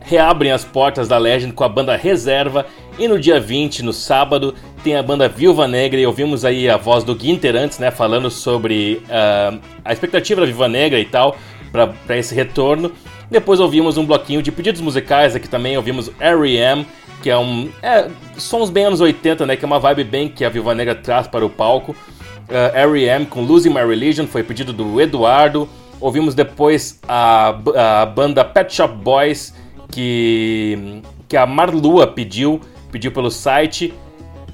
reabrem as portas da Legend com a banda Reserva. E no dia 20, no sábado, tem a banda Viúva Negra e ouvimos aí a voz do Guinter antes, né, falando sobre uh, a expectativa da Viúva Negra e tal para esse retorno. Depois ouvimos um bloquinho de pedidos musicais, aqui também ouvimos R.E.M., que é um... É, sons bem anos 80, né, que é uma vibe bem que a Viúva Negra traz para o palco. Uh, R.E.M. com Losing My Religion, foi pedido do Eduardo. Ouvimos depois a, a banda Pet Shop Boys, que, que a Marlua pediu, pediu pelo site.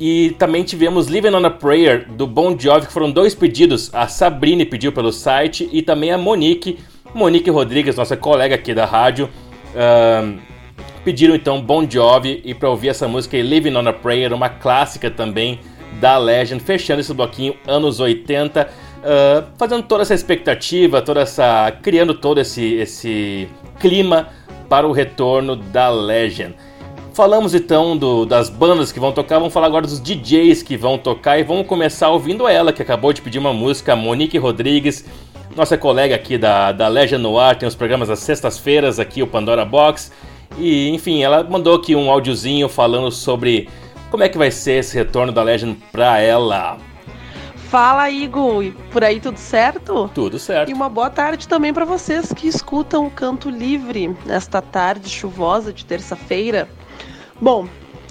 E também tivemos Living on a Prayer do Bon Jovi, que foram dois pedidos. A Sabrine pediu pelo site e também a Monique, Monique Rodrigues, nossa colega aqui da rádio, pediram então Bon Jovi e para ouvir essa música Living on a Prayer, uma clássica também da Legend, fechando esse bloquinho anos 80, uh, fazendo toda essa expectativa, toda essa, criando todo esse esse clima para o retorno da Legend. Falamos então do, das bandas que vão tocar, vamos falar agora dos DJs que vão tocar e vamos começar ouvindo ela, que acabou de pedir uma música, Monique Rodrigues, nossa colega aqui da, da Legend Noir, tem os programas às sextas-feiras aqui, o Pandora Box. E enfim, ela mandou aqui um áudiozinho falando sobre como é que vai ser esse retorno da Legend pra ela. Fala, Igor! E por aí tudo certo? Tudo certo. E uma boa tarde também para vocês que escutam o Canto Livre nesta tarde chuvosa de terça-feira. Bom,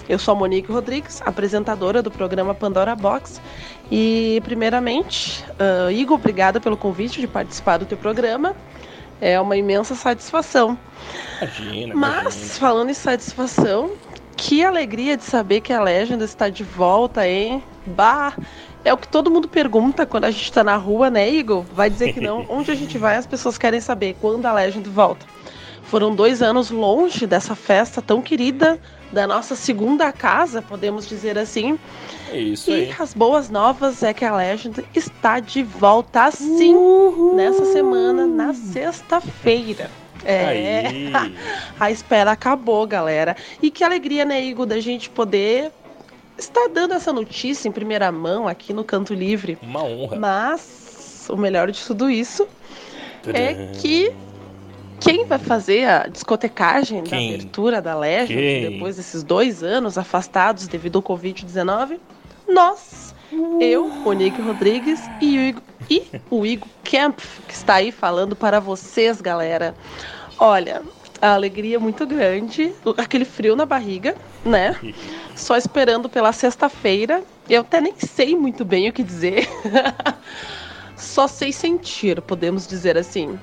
eu sou a Monique Rodrigues, apresentadora do programa Pandora Box. E, primeiramente, uh, Igor, obrigada pelo convite de participar do teu programa. É uma imensa satisfação. Imagina, Mas, imagina. falando em satisfação, que alegria de saber que a Legend está de volta, hein? Bah! É o que todo mundo pergunta quando a gente tá na rua, né, Igor? Vai dizer que não. Onde a gente vai, as pessoas querem saber quando a Legend volta. Foram dois anos longe dessa festa tão querida da nossa segunda casa, podemos dizer assim. É isso E aí. as boas novas é que a Legend está de volta sim nessa semana, na sexta-feira. É, Aí. a espera acabou, galera. E que alegria, né, Igor, da gente poder estar dando essa notícia em primeira mão aqui no Canto Livre. Uma honra. Mas o melhor de tudo isso é que quem vai fazer a discotecagem da Quem? abertura da Legend Quem? depois desses dois anos afastados devido ao Covid-19? Nós. Eu, Monique Rodrigues e o, Igor, e o Igor Kempf, que está aí falando para vocês, galera. Olha, a alegria é muito grande, aquele frio na barriga, né? Só esperando pela sexta-feira. Eu até nem sei muito bem o que dizer. Só sei sentir, podemos dizer assim.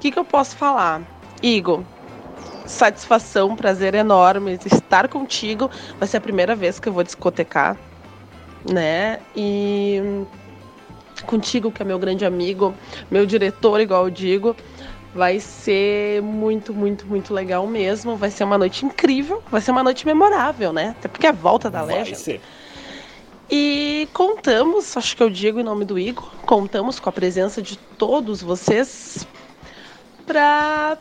O que, que eu posso falar? Igor, satisfação, prazer enorme estar contigo. Vai ser a primeira vez que eu vou discotecar, né? E contigo, que é meu grande amigo, meu diretor, igual eu digo. Vai ser muito, muito, muito legal mesmo. Vai ser uma noite incrível. Vai ser uma noite memorável, né? Até porque é a volta da Vai Legend. ser. E contamos, acho que eu digo em nome do Igor, contamos com a presença de todos vocês para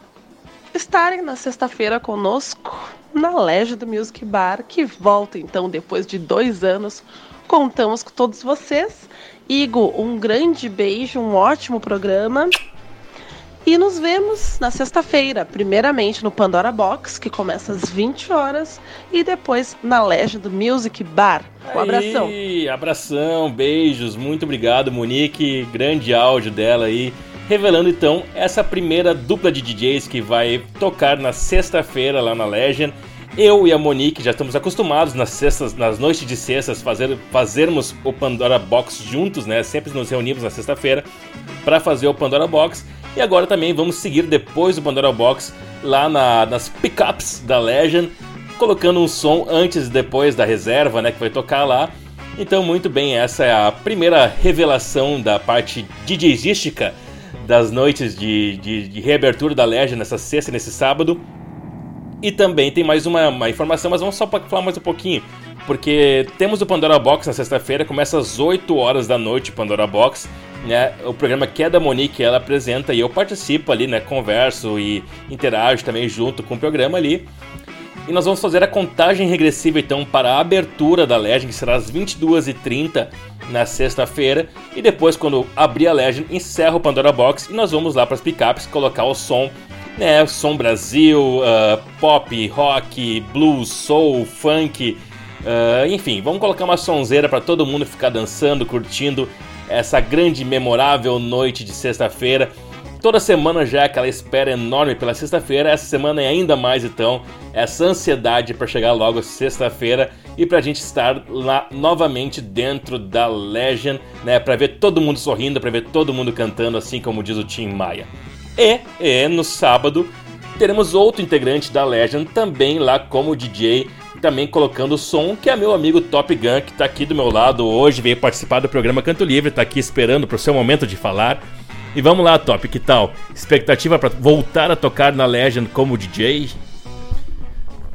estarem na sexta-feira conosco na Legend Music Bar, que volta então depois de dois anos. Contamos com todos vocês. Igor, um grande beijo, um ótimo programa. E nos vemos na sexta-feira, primeiramente no Pandora Box, que começa às 20 horas, e depois na Legend Music Bar. Um abração. Aí, abração, beijos, muito obrigado, Monique. Grande áudio dela aí. Revelando então essa primeira dupla de DJs que vai tocar na sexta-feira lá na Legend. Eu e a Monique já estamos acostumados nas sextas, nas noites de sextas, fazer, fazermos o Pandora Box juntos, né? Sempre nos reunimos na sexta-feira para fazer o Pandora Box. E agora também vamos seguir depois do Pandora Box lá na- nas pickups da Legend, colocando um som antes e depois da reserva, né, que vai tocar lá. Então, muito bem, essa é a primeira revelação da parte DJística das noites de, de, de reabertura da Legend nessa sexta e nesse sábado. E também tem mais uma, uma informação, mas vamos só falar mais um pouquinho. Porque temos o Pandora Box na sexta-feira, começa às 8 horas da noite Pandora Box. né, o programa que é da Monique, ela apresenta e eu participo ali, né, converso e interajo também junto com o programa ali. E nós vamos fazer a contagem regressiva então para a abertura da Legend, que será às 22h30 na sexta-feira. E depois, quando abrir a Legend, encerra o Pandora Box e nós vamos lá para as picapes colocar o som, né? Som Brasil, uh, pop, rock, blues, soul, funk. Uh, enfim, vamos colocar uma sonzeira para todo mundo ficar dançando, curtindo essa grande memorável noite de sexta-feira. Toda semana já é aquela espera enorme pela sexta-feira, essa semana é ainda mais então, essa ansiedade para chegar logo sexta-feira e pra gente estar lá novamente dentro da Legend, né, para ver todo mundo sorrindo, para ver todo mundo cantando assim como diz o Tim Maia. E, e no sábado teremos outro integrante da Legend também lá como DJ, também colocando o som, que é meu amigo Top Gun, que tá aqui do meu lado hoje, veio participar do programa Canto Livre, tá aqui esperando pro seu momento de falar. E vamos lá, Top, que tal? Expectativa para voltar a tocar na Legend como DJ?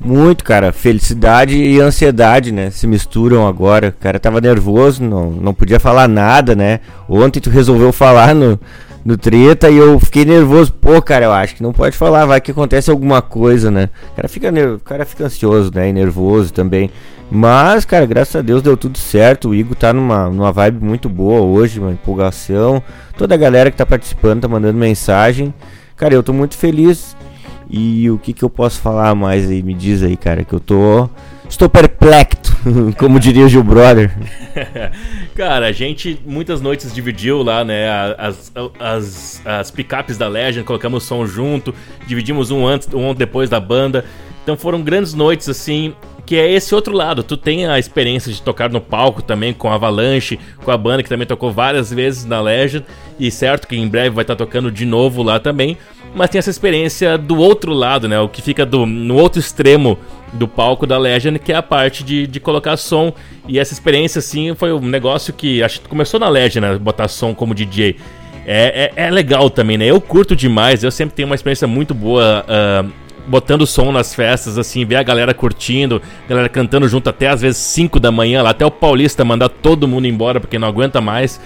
Muito, cara. Felicidade e ansiedade, né? Se misturam agora. O cara tava nervoso, não, não podia falar nada, né? Ontem tu resolveu falar no, no treta e eu fiquei nervoso. Pô, cara, eu acho que não pode falar, vai que acontece alguma coisa, né? O cara fica, o cara fica ansioso, né? E nervoso também. Mas, cara, graças a Deus deu tudo certo. O Igor tá numa, numa vibe muito boa hoje, uma empolgação. Toda a galera que tá participando tá mandando mensagem. Cara, eu tô muito feliz. E o que que eu posso falar mais aí? Me diz aí, cara, que eu tô. Estou perplexo, como diria o Gil Brother. Cara, a gente muitas noites dividiu lá, né, as, as, as picapes da Legend, colocamos som junto, dividimos um antes, um depois da banda. Então foram grandes noites, assim, que é esse outro lado. Tu tem a experiência de tocar no palco também com a Avalanche, com a banda que também tocou várias vezes na Legend, e certo que em breve vai estar tocando de novo lá também. Mas tem essa experiência do outro lado, né? O que fica do, no outro extremo do palco da Legend, que é a parte de, de colocar som. E essa experiência, assim, foi um negócio que acho que começou na Legend, né? Botar som como DJ. É, é, é legal também, né? Eu curto demais, eu sempre tenho uma experiência muito boa. ah, botando som nas festas, assim, ver a galera curtindo, galera cantando junto até às vezes 5 da manhã, lá até o Paulista mandar todo mundo embora porque não aguenta mais.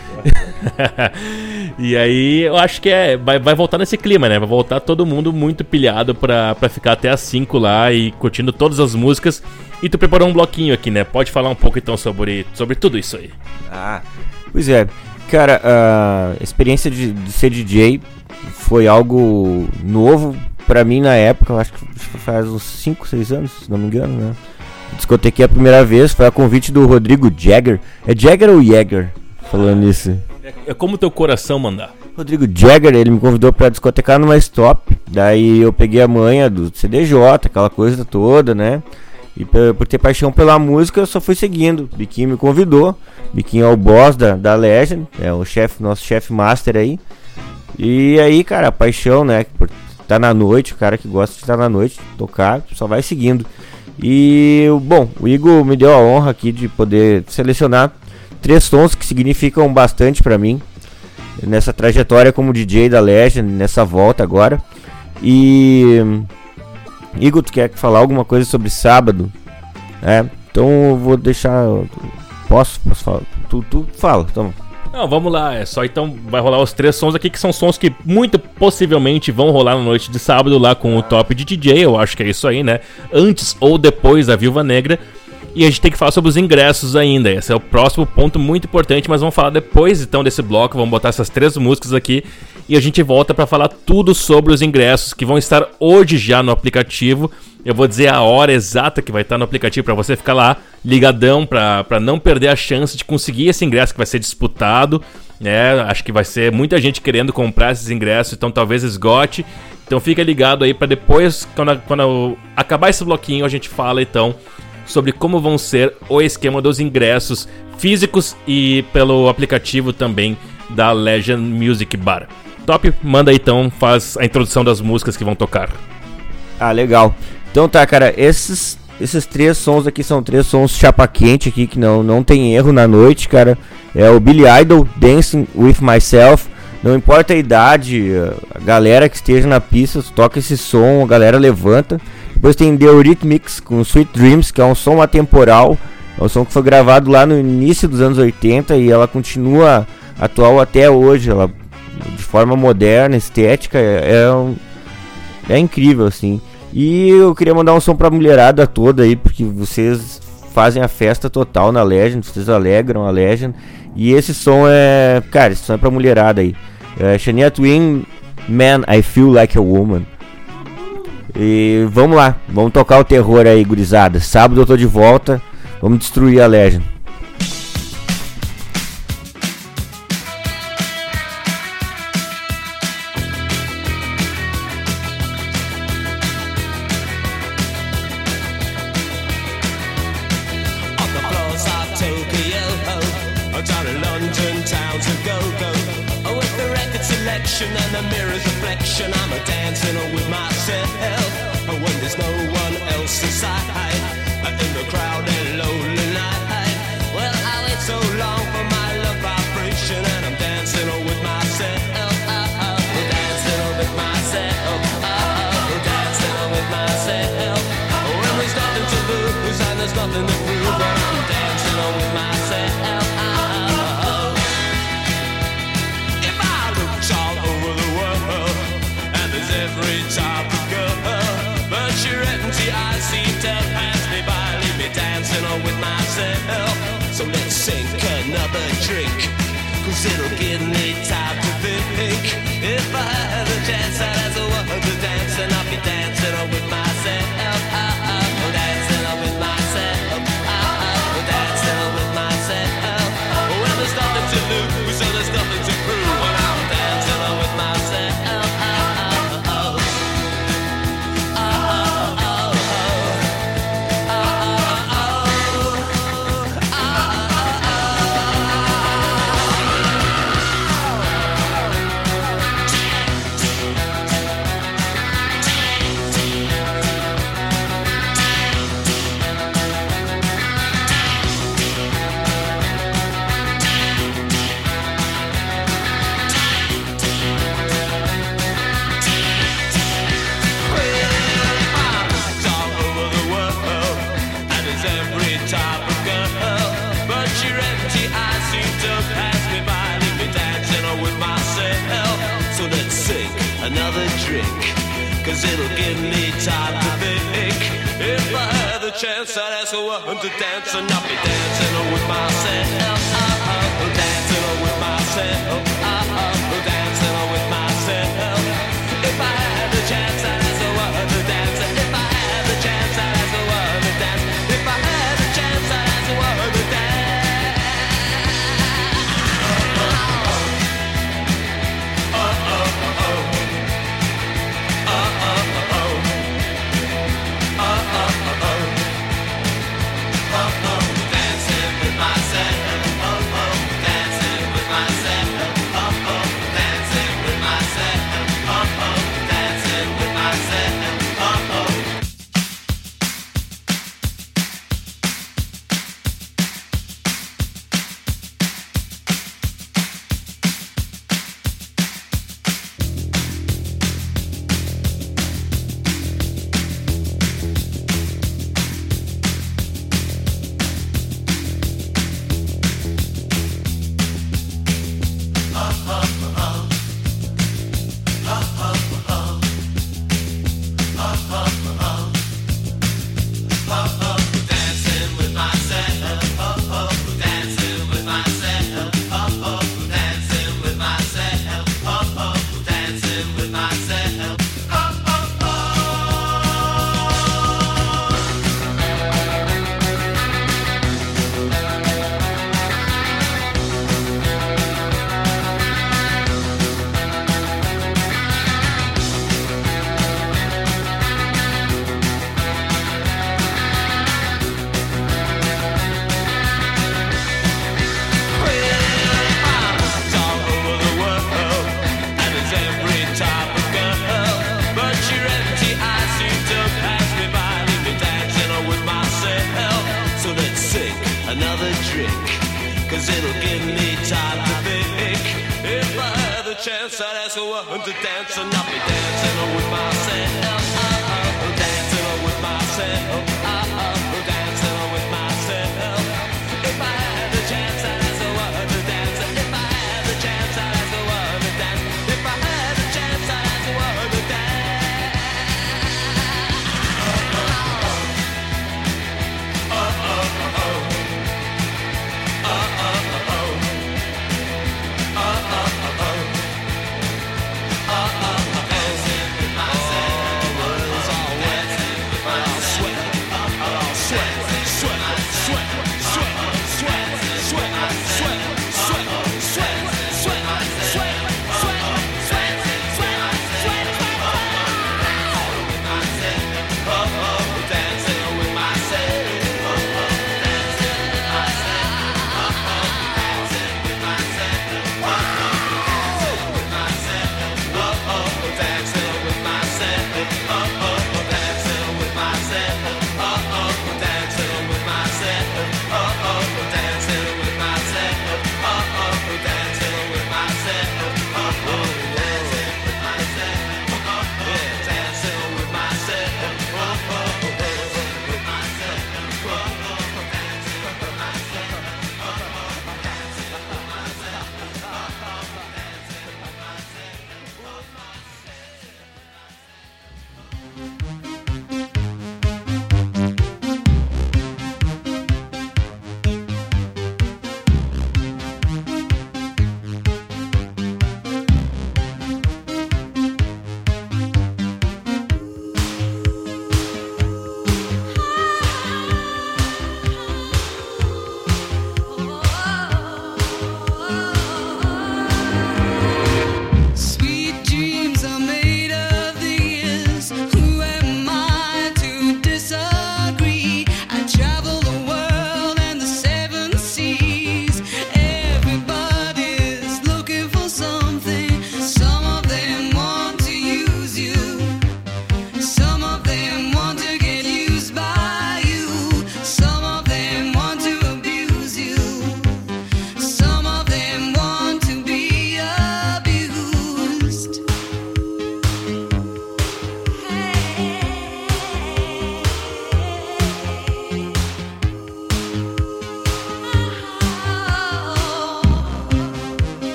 e aí eu acho que é. Vai, vai voltar nesse clima, né? Vai voltar todo mundo muito pilhado pra, pra ficar até as 5 lá e curtindo todas as músicas. E tu preparou um bloquinho aqui, né? Pode falar um pouco então sobre, sobre tudo isso aí. Ah, pois é. Cara, a experiência de, de ser DJ foi algo novo pra mim na época. Eu acho que faz uns 5, 6 anos, se não me engano, né? Discotequei a primeira vez, foi a convite do Rodrigo Jagger. É Jagger ou Jagger? Falando isso. É, é como teu coração mandar. Rodrigo Jagger, ele me convidou pra discotecar numa stop. Daí eu peguei a manha do CDJ, aquela coisa toda, né? E por ter paixão pela música, eu só fui seguindo. Biquinho me convidou. Biquinho é o boss da, da Legend, é o chefe, nosso chefe master aí. E aí, cara, a paixão, né? Por estar na noite, o cara que gosta de estar na noite, tocar, só vai seguindo. E, bom, o Igor me deu a honra aqui de poder selecionar três sons que significam bastante pra mim nessa trajetória como DJ da Legend, nessa volta agora. E Igor, tu quer falar alguma coisa sobre sábado? É, então eu vou deixar. Posso? Posso falar? Tu, tu fala, toma. Não, vamos lá, é só então vai rolar os três sons aqui que são sons que muito possivelmente vão rolar na noite de sábado lá com o top de DJ, eu acho que é isso aí, né? Antes ou depois da Viúva Negra. E a gente tem que falar sobre os ingressos ainda. Esse é o próximo ponto muito importante, mas vamos falar depois então desse bloco. Vamos botar essas três músicas aqui e a gente volta para falar tudo sobre os ingressos que vão estar hoje já no aplicativo. Eu vou dizer a hora exata que vai estar no aplicativo para você ficar lá ligadão para não perder a chance de conseguir esse ingresso que vai ser disputado. Né? Acho que vai ser muita gente querendo comprar esses ingressos, então talvez esgote. Então fica ligado aí para depois, quando, quando acabar esse bloquinho, a gente fala então sobre como vão ser o esquema dos ingressos físicos e pelo aplicativo também da Legend Music Bar. Top, manda aí então, faz a introdução das músicas que vão tocar. Ah, legal. Então tá, cara, esses esses três sons aqui são três sons chapa quente aqui que não não tem erro na noite, cara. É o Billy Idol Dancing with Myself. Não importa a idade, a galera que esteja na pista toca esse som, a galera levanta. Depois tem The Eurythmics com Sweet Dreams, que é um som atemporal, é um som que foi gravado lá no início dos anos 80 e ela continua atual até hoje, ela de forma moderna, estética, é, é, é incrível assim. E eu queria mandar um som pra mulherada toda aí, porque vocês fazem a festa total na Legend, vocês alegram a Legend. E esse som é. Cara, esse som é pra mulherada aí. É, Shania Twin, Man, I Feel Like a Woman. E vamos lá, vamos tocar o terror aí, gurizada. Sábado eu tô de volta, vamos destruir a Legend.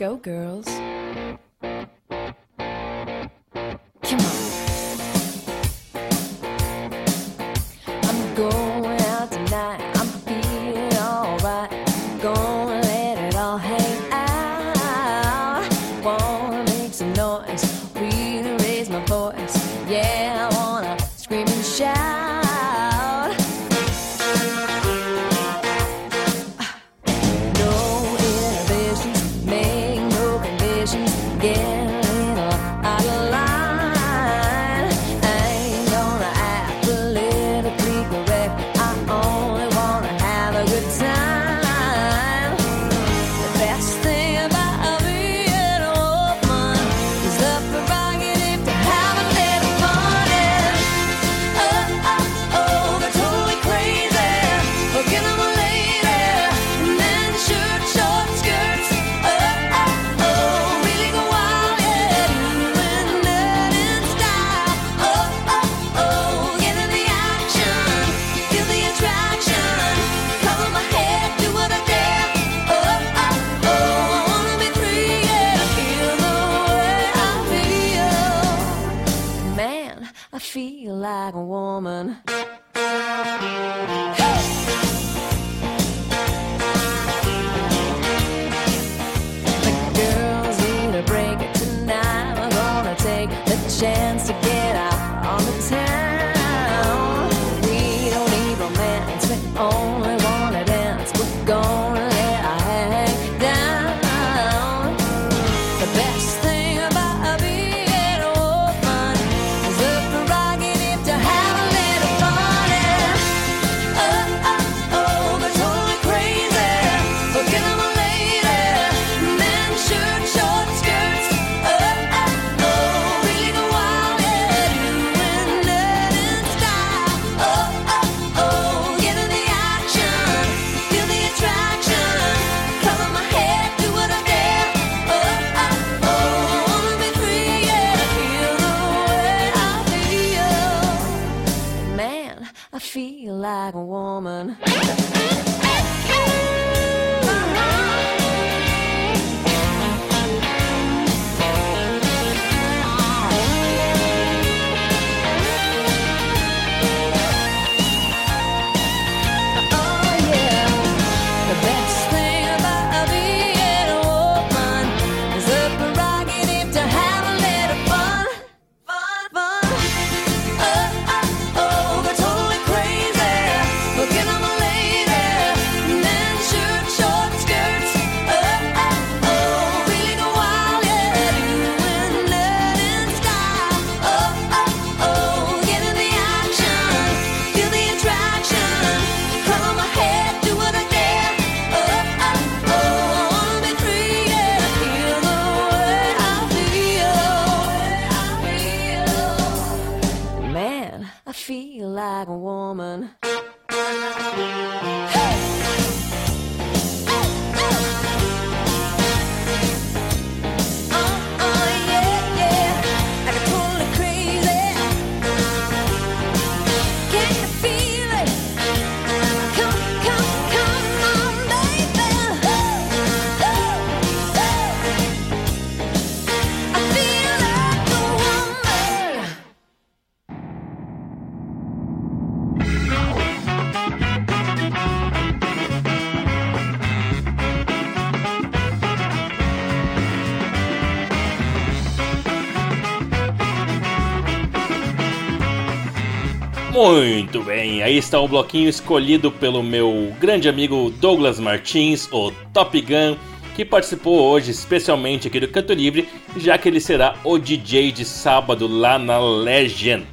Go, girls. Muito bem, aí está o bloquinho escolhido pelo meu grande amigo Douglas Martins, o Top Gun, que participou hoje especialmente aqui do Canto Livre, já que ele será o DJ de sábado lá na Legend.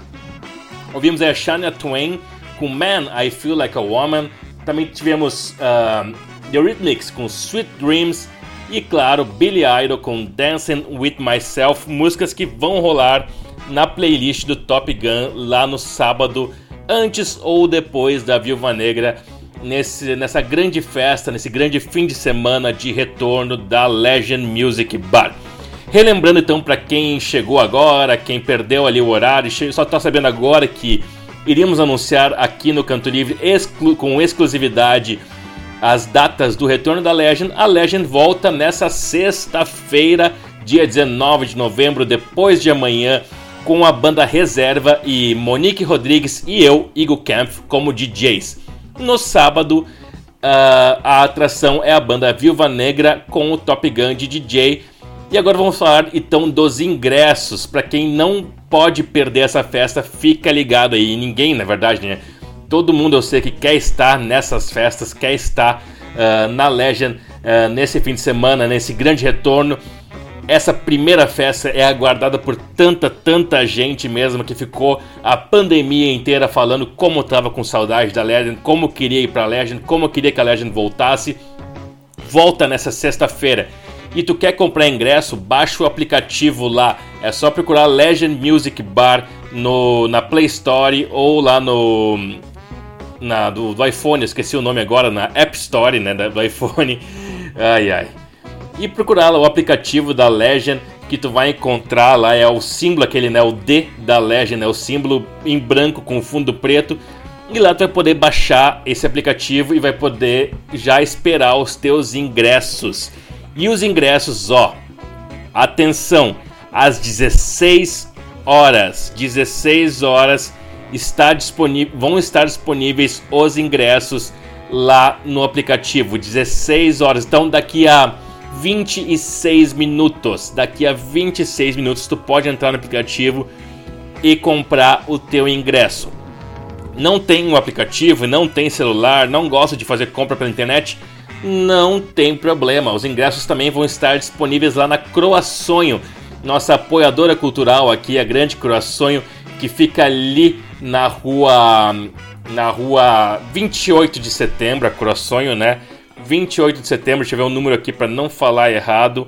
Ouvimos a Shania Twain com Man, I Feel Like a Woman, também tivemos uh, The Rhythmics com Sweet Dreams e, claro, Billy Idol com Dancing With Myself, músicas que vão rolar na playlist do Top Gun lá no sábado, antes ou depois da Viúva Negra, nesse, nessa grande festa, nesse grande fim de semana de retorno da Legend Music Bar. Relembrando então para quem chegou agora, quem perdeu ali o horário, só está sabendo agora que iríamos anunciar aqui no Canto Livre exclu com exclusividade as datas do retorno da Legend. A Legend volta nessa sexta-feira, dia 19 de novembro, depois de amanhã, com a banda reserva e Monique Rodrigues e eu, Igor Camp, como DJs. No sábado, ah, a atração é a banda Viúva Negra com o Top Gun de DJ. E agora vamos falar então dos ingressos. Para quem não pode perder essa festa, fica ligado aí. Ninguém, na verdade, né? Todo mundo eu sei que quer estar nessas festas, quer estar ah, na Legend ah, nesse fim de semana, nesse grande retorno. Essa primeira festa é aguardada por tanta, tanta gente mesmo que ficou a pandemia inteira falando como tava com saudade da Legend, como queria ir pra Legend, como queria que a Legend voltasse. Volta nessa sexta-feira. E tu quer comprar ingresso? Baixa o aplicativo lá. É só procurar Legend Music Bar no, na Play Store ou lá no na, do, do iPhone, esqueci o nome agora, na App Store né, do iPhone. Ai ai e procurar lá o aplicativo da Legend que tu vai encontrar lá é o símbolo aquele né? O D da Legend é o símbolo em branco com fundo preto. E lá tu vai poder baixar esse aplicativo e vai poder já esperar os teus ingressos. E os ingressos ó atenção às 16 horas. 16 horas está disponível vão estar disponíveis os ingressos lá no aplicativo. 16 horas. Então daqui a 26 minutos. Daqui a 26 minutos tu pode entrar no aplicativo e comprar o teu ingresso. Não tem um aplicativo, não tem celular, não gosta de fazer compra pela internet? Não tem problema. Os ingressos também vão estar disponíveis lá na Croaçonho, nossa apoiadora cultural aqui, a Grande Croaçonho, que fica ali na rua na rua 28 de setembro, a Croaçonho, né? 28 de setembro, deixa eu ver um número aqui para não falar errado.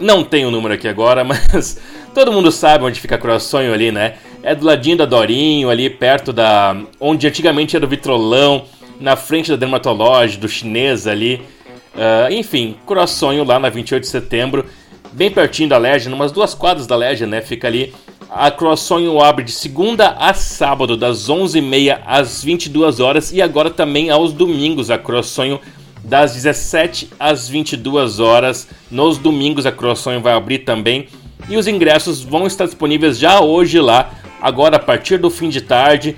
Não tem o número aqui agora, mas todo mundo sabe onde fica Croaçonho ali, né? É do ladinho da Dorinho, ali perto da. onde antigamente era o Vitrolão, na frente da Dermatológica, do chinês ali. Ah, enfim, Croaçonho lá na 28 de setembro, bem pertinho da Legend, umas duas quadras da Legend, né? Fica ali. A Croaçonho abre de segunda a sábado, das 11h30 às 22 horas e agora também aos domingos a Croaçonho das 17 às 22 horas. Nos domingos a Croaçonho vai abrir também e os ingressos vão estar disponíveis já hoje lá. Agora a partir do fim de tarde,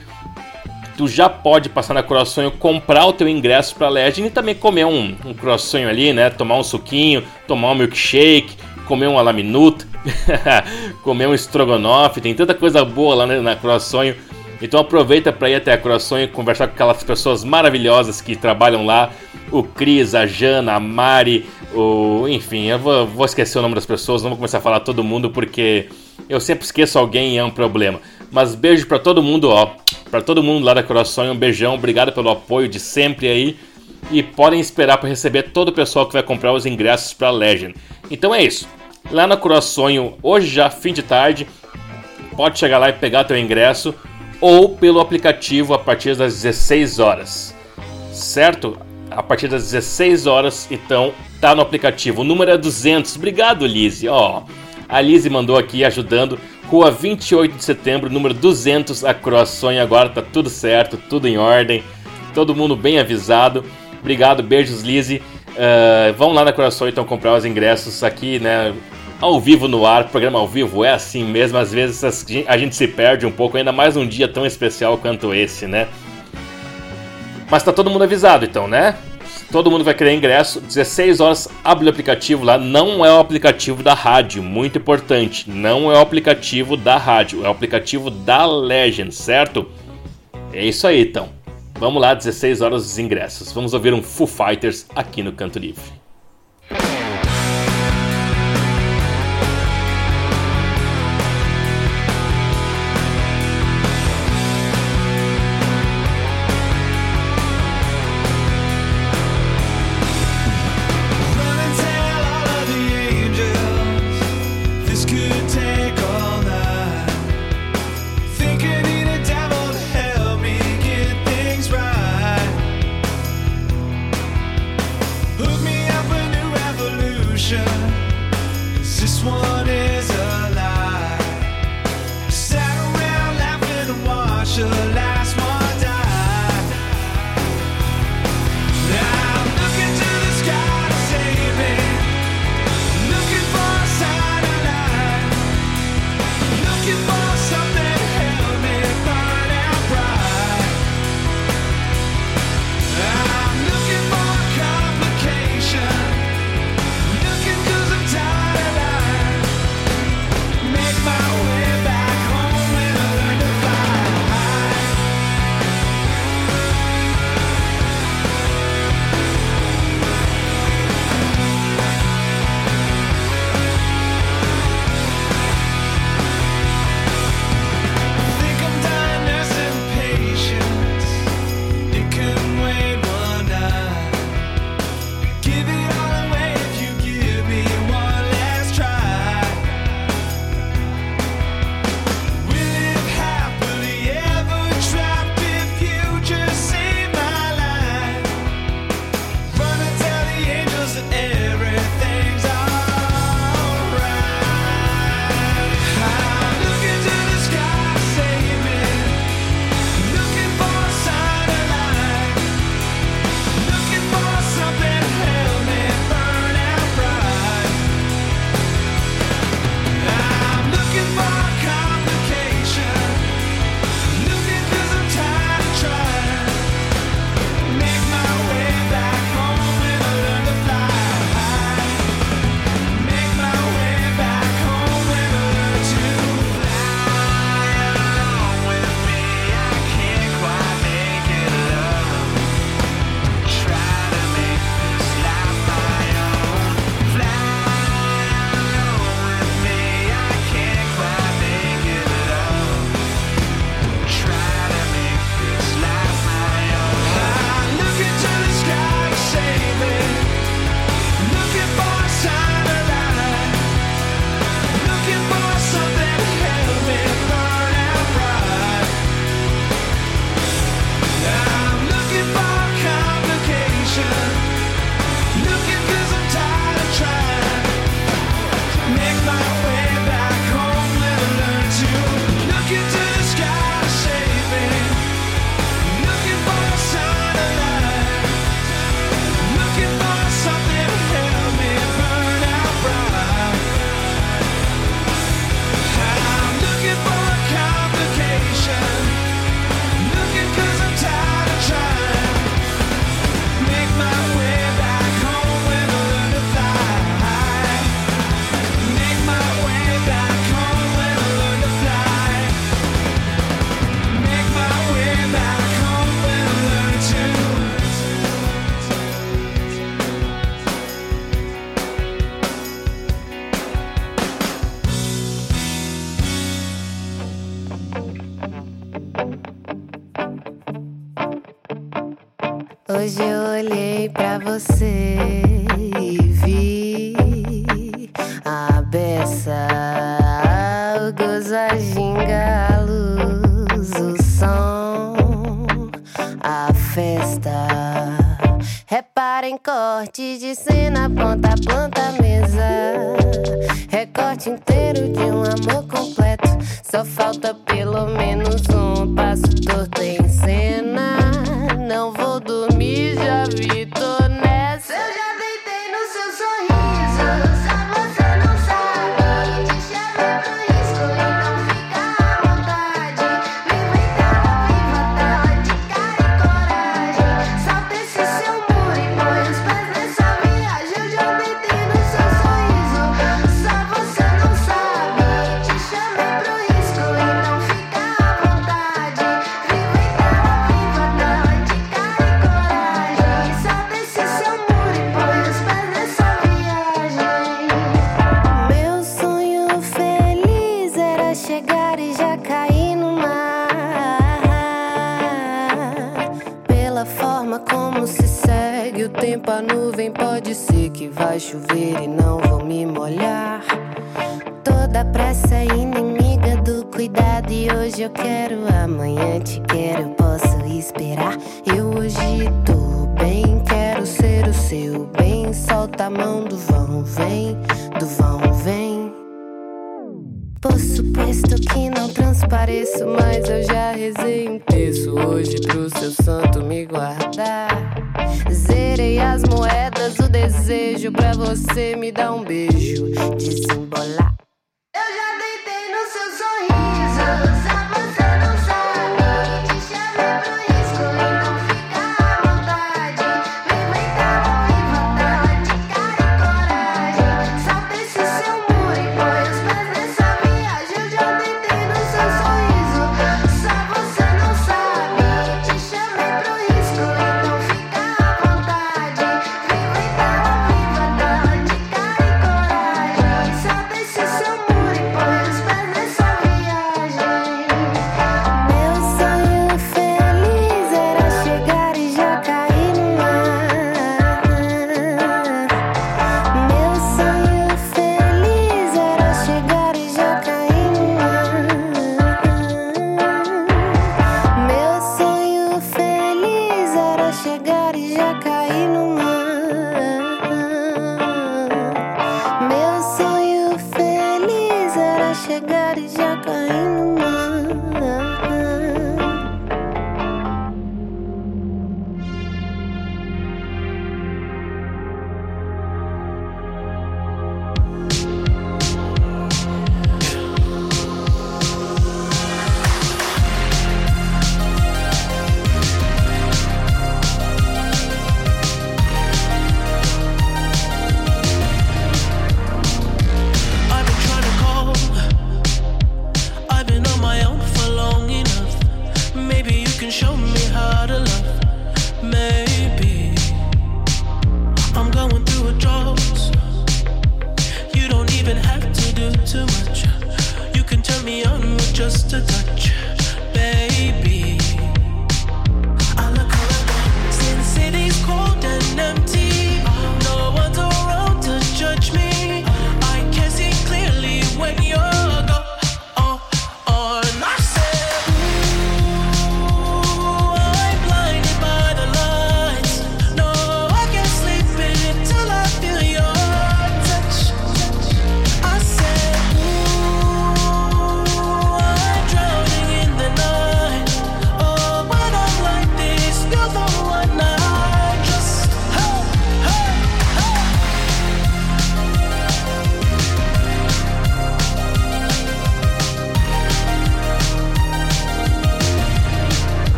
tu já pode passar na Croaçonho, comprar o teu ingresso para Legend e também comer um, um croissant ali, né? Tomar um suquinho, tomar um milkshake, comer um alaminuta, comer um estrogonofe, tem tanta coisa boa lá né, na Croaçonho. Então aproveita para ir até a Croaçonho conversar com aquelas pessoas maravilhosas que trabalham lá, o Cris, a Jana, a Mari, o enfim, eu vou, vou esquecer o nome das pessoas, não vou começar a falar todo mundo porque eu sempre esqueço alguém e é um problema. Mas beijo para todo mundo, ó, para todo mundo lá da Croaçonho, um beijão, obrigado pelo apoio de sempre aí. E podem esperar para receber todo o pessoal que vai comprar os ingressos para Legend. Então é isso. Lá na Croaçonho, hoje já fim de tarde, pode chegar lá e pegar teu ingresso ou pelo aplicativo a partir das 16 horas. Certo? A partir das 16 horas, então, tá no aplicativo. O número é 200. Obrigado, Lizzie. Ó, a Lizzie mandou aqui ajudando. Rua 28 de setembro, número 200, a Croaçonho. Agora tá tudo certo, tudo em ordem. Todo mundo bem avisado. Obrigado, beijos, Lizzie. Uh, vão lá na Coração então comprar os ingressos aqui, né? Ao vivo no ar, programa ao vivo é assim mesmo. Às vezes a gente se perde um pouco, ainda mais um dia tão especial quanto esse, né? Mas tá todo mundo avisado então, né? Todo mundo vai querer ingresso. 16 horas abre o aplicativo lá. Não é o aplicativo da rádio, muito importante. Não é o aplicativo da rádio, é o aplicativo da Legend, certo? É isso aí então. Vamos lá, 16 horas os ingressos. Vamos ouvir um Foo Fighters aqui no Canto Livre. você e vi a beça, o gozo, a ginga, a luz, o som, a festa. Reparem corte de cena, ponta, planta, mesa. Recorte inteiro de um amor completo. Só falta pelo menos um passo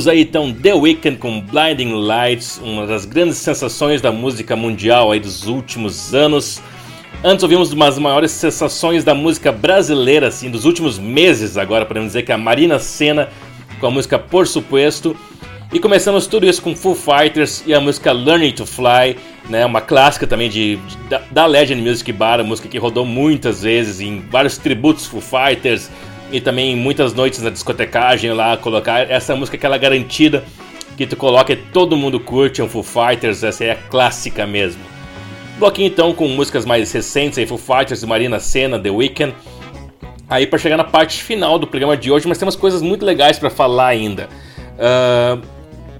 Ouvimos aí então The Weeknd com Blinding Lights, uma das grandes sensações da música mundial aí dos últimos anos. Antes ouvimos uma das maiores sensações da música brasileira, assim, dos últimos meses agora, podemos dizer que é a Marina Senna com a música Por Supuesto. E começamos tudo isso com Foo Fighters e a música Learning to Fly, né, uma clássica também de, de- da, da Legend Music Bar, a música que rodou muitas vezes em vários tributos Foo Fighters e também muitas noites na discotecagem lá, colocar essa música aquela garantida que tu coloca e todo mundo curte, é um Foo Fighters, essa é a clássica mesmo. Bloquinho então com músicas mais recentes aí, Foo Fighters, Marina Senna, The Weeknd. Aí para chegar na parte final do programa de hoje, mas temos coisas muito legais para falar ainda. Ah,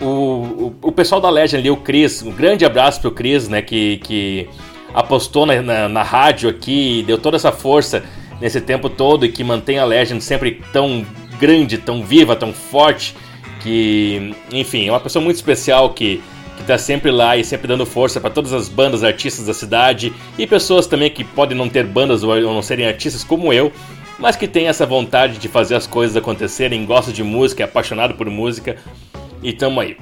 o, o, o pessoal da Legend ali, o Chris, um grande abraço pro Chris, né, que, que apostou na, na, na rádio aqui, deu toda essa força nesse tempo todo e que mantém a Legend sempre tão grande, tão viva, tão forte, que, enfim, é uma pessoa muito especial que que tá sempre lá e sempre dando força para todas as bandas, artistas da cidade e pessoas também que podem não ter bandas ou não serem artistas como eu, mas que tem essa vontade de fazer as coisas acontecerem, gosta de música, é apaixonado por música e tamo aí.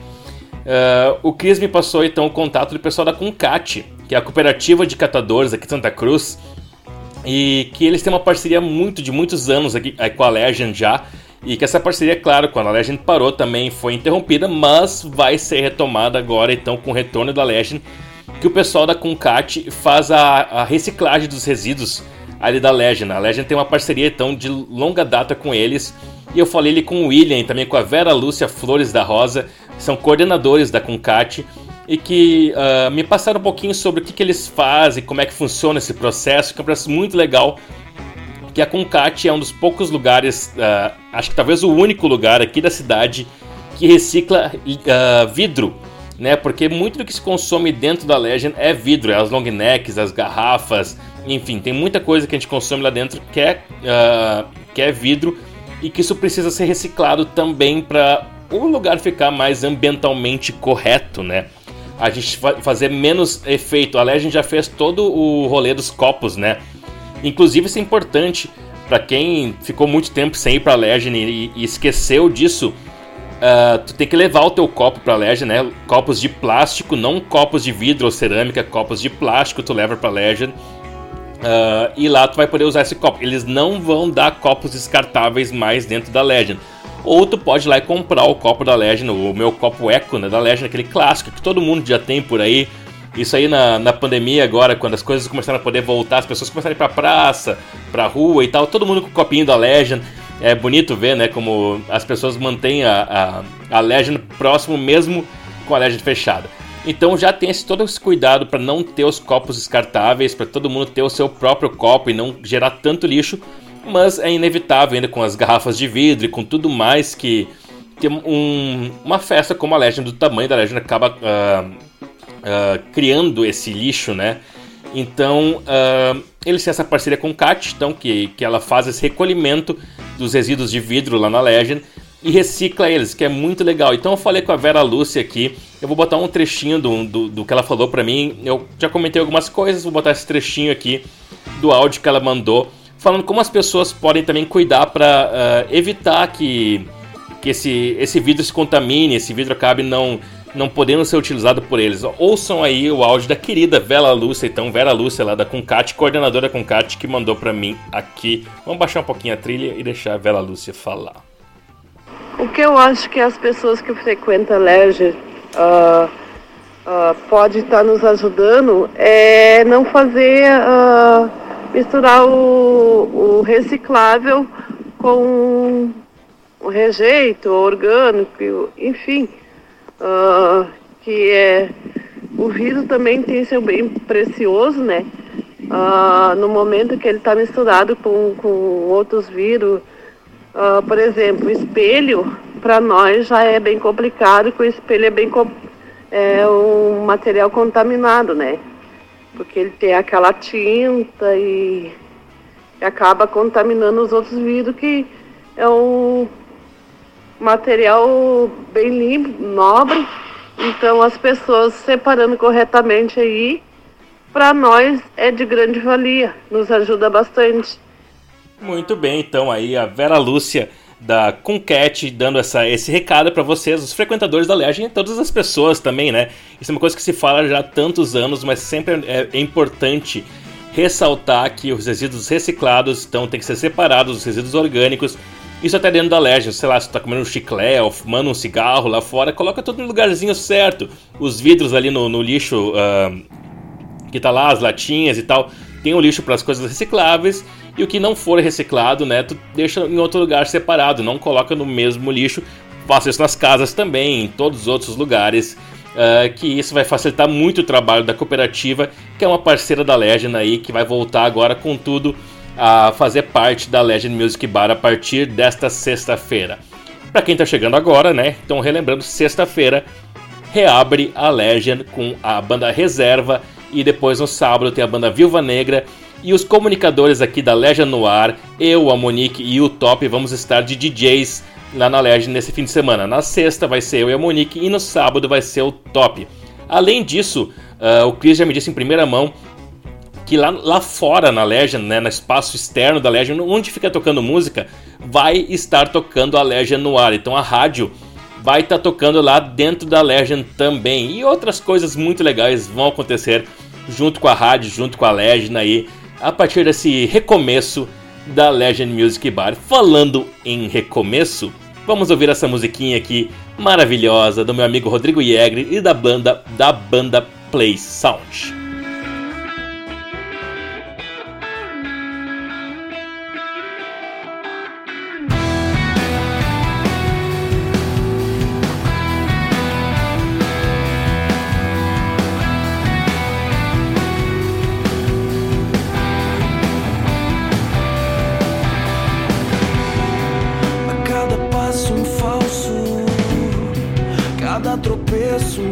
Ah, o Chris me passou então o contato do pessoal da Concat, que é a cooperativa de catadores aqui de Santa Cruz, e que eles têm uma parceria muito de muitos anos aqui eh, com a Legend já. E que essa parceria, claro, quando a Legend parou também foi interrompida, mas vai ser retomada agora então com o retorno da Legend, que o pessoal da Concat faz a, a reciclagem dos resíduos ali da Legend. A Legend tem uma parceria então de longa data com eles. E eu falei ali com o William também com a Vera Lúcia Flores da Rosa, são coordenadores da Concat e que ah, me passaram um pouquinho sobre o que, que eles fazem, como é que funciona esse processo, que é um processo muito legal. Que a Concat é um dos poucos lugares, ah, acho que talvez o único lugar aqui da cidade que recicla ah, vidro, né? Porque muito do que se consome dentro da Legend é vidro, é as long necks, as garrafas, enfim, tem muita coisa que a gente consome lá dentro que é, que é vidro e que isso precisa ser reciclado também para o lugar ficar mais ambientalmente correto, né? A gente fa- fazer menos efeito. A Legend já fez todo o rolê dos copos, né? Inclusive isso é importante para quem ficou muito tempo sem ir para Legend e, e esqueceu disso. ah, tu tem que levar o teu copo para Legend, né? Copos de plástico, não copos de vidro ou cerâmica, copos de plástico tu leva para Legend. Ah, e lá tu vai poder usar esse copo. Eles não vão dar copos descartáveis mais dentro da Legend. Ou tu pode ir lá e comprar o copo da Legend, o meu copo Eco né, da Legend, aquele clássico que todo mundo já tem por aí. Isso aí na, na pandemia agora, quando as coisas começaram a poder voltar, as pessoas começaram a ir pra praça, pra rua e tal, todo mundo com o copinho da Legend. É bonito ver, né, como as pessoas mantêm a, a, a Legend próximo mesmo com a Legend fechada. Então já tem esse, todo esse cuidado para não ter os copos descartáveis, para todo mundo ter o seu próprio copo e não gerar tanto lixo, mas é inevitável ainda com as garrafas de vidro e com tudo mais que, que um- uma festa como a Legend, do tamanho da Legend, acaba ah, ah, criando esse lixo, né? Então, ah, eles têm essa parceria com o CAT, então, que, que ela faz esse recolhimento dos resíduos de vidro lá na Legend e recicla eles, que é muito legal. Então eu falei com a Vera Lúcia aqui, eu vou botar um trechinho do, do, do que ela falou pra mim. Eu já comentei algumas coisas, vou botar esse trechinho aqui do áudio que ela mandou, falando como as pessoas podem também cuidar para evitar que, que esse, esse vidro se contamine, esse vidro acabe não, não podendo ser utilizado por eles. Ouçam aí o áudio da querida Vera Lúcia, então, Vera Lúcia lá da Concat, coordenadora Concat, que mandou pra mim aqui. Vamos baixar um pouquinho a trilha e deixar a Vera Lúcia falar. O que eu acho que as pessoas que frequentam Leisure ah, ah, pode estar nos ajudando é não fazer ah, misturar o, o reciclável com o rejeito orgânico, enfim, ah, que é o vidro também tem seu bem precioso, né? Ah, no momento que ele está misturado com, com outros vírus, ah, por exemplo, espelho, para nós já é bem complicado, porque o espelho é bem é um material contaminado, né? Porque ele tem aquela tinta e, acaba contaminando os outros vidros, que é um material bem limpo, nobre. Então as pessoas separando corretamente aí, para nós é de grande valia, nos ajuda bastante. Muito bem, então aí a Vera Lúcia da Concat dando essa, esse recado para vocês, os frequentadores da Legend e todas as pessoas também, né? Isso é uma coisa que se fala já há tantos anos, mas sempre é, é importante ressaltar que os resíduos reciclados então tem que ser separados dos resíduos orgânicos. Isso até dentro da Legend, sei lá, se tu tá comendo um chiclete ou fumando um cigarro lá fora, coloca tudo no lugarzinho certo. Os vidros ali no, no lixo ah, que tá lá, as latinhas e tal, tem o lixo para as coisas recicláveis e o que não for reciclado, né, tu deixa em outro lugar separado, não coloca no mesmo lixo. Faça isso nas casas também, em todos os outros lugares, ah, que isso vai facilitar muito o trabalho da cooperativa, que é uma parceira da Legend aí, que vai voltar agora com tudo a fazer parte da Legend Music Bar a partir desta sexta-feira. Para quem tá chegando agora, né, então relembrando, sexta-feira reabre a Legend com a banda Reserva e depois no sábado tem a banda Viúva Negra e os comunicadores aqui da Legend no ar, eu, a Monique e o Top vamos estar de DJs lá na Legend nesse fim de semana. Na sexta vai ser eu e a Monique e no sábado vai ser o Top. Além disso, ah, o Chris já me disse em primeira mão que lá, lá fora na Legend, né, no espaço externo da Legend, onde fica tocando música, vai estar tocando a Legend no ar. Então a rádio vai estar tocando lá dentro da Legend também. E outras coisas muito legais vão acontecer junto com a rádio, junto com a Legend aí, a partir desse recomeço da Legend Music Bar. Falando em recomeço, vamos ouvir essa musiquinha aqui maravilhosa do meu amigo Rodrigo Yegre e da banda da banda Play Sound. Tropeço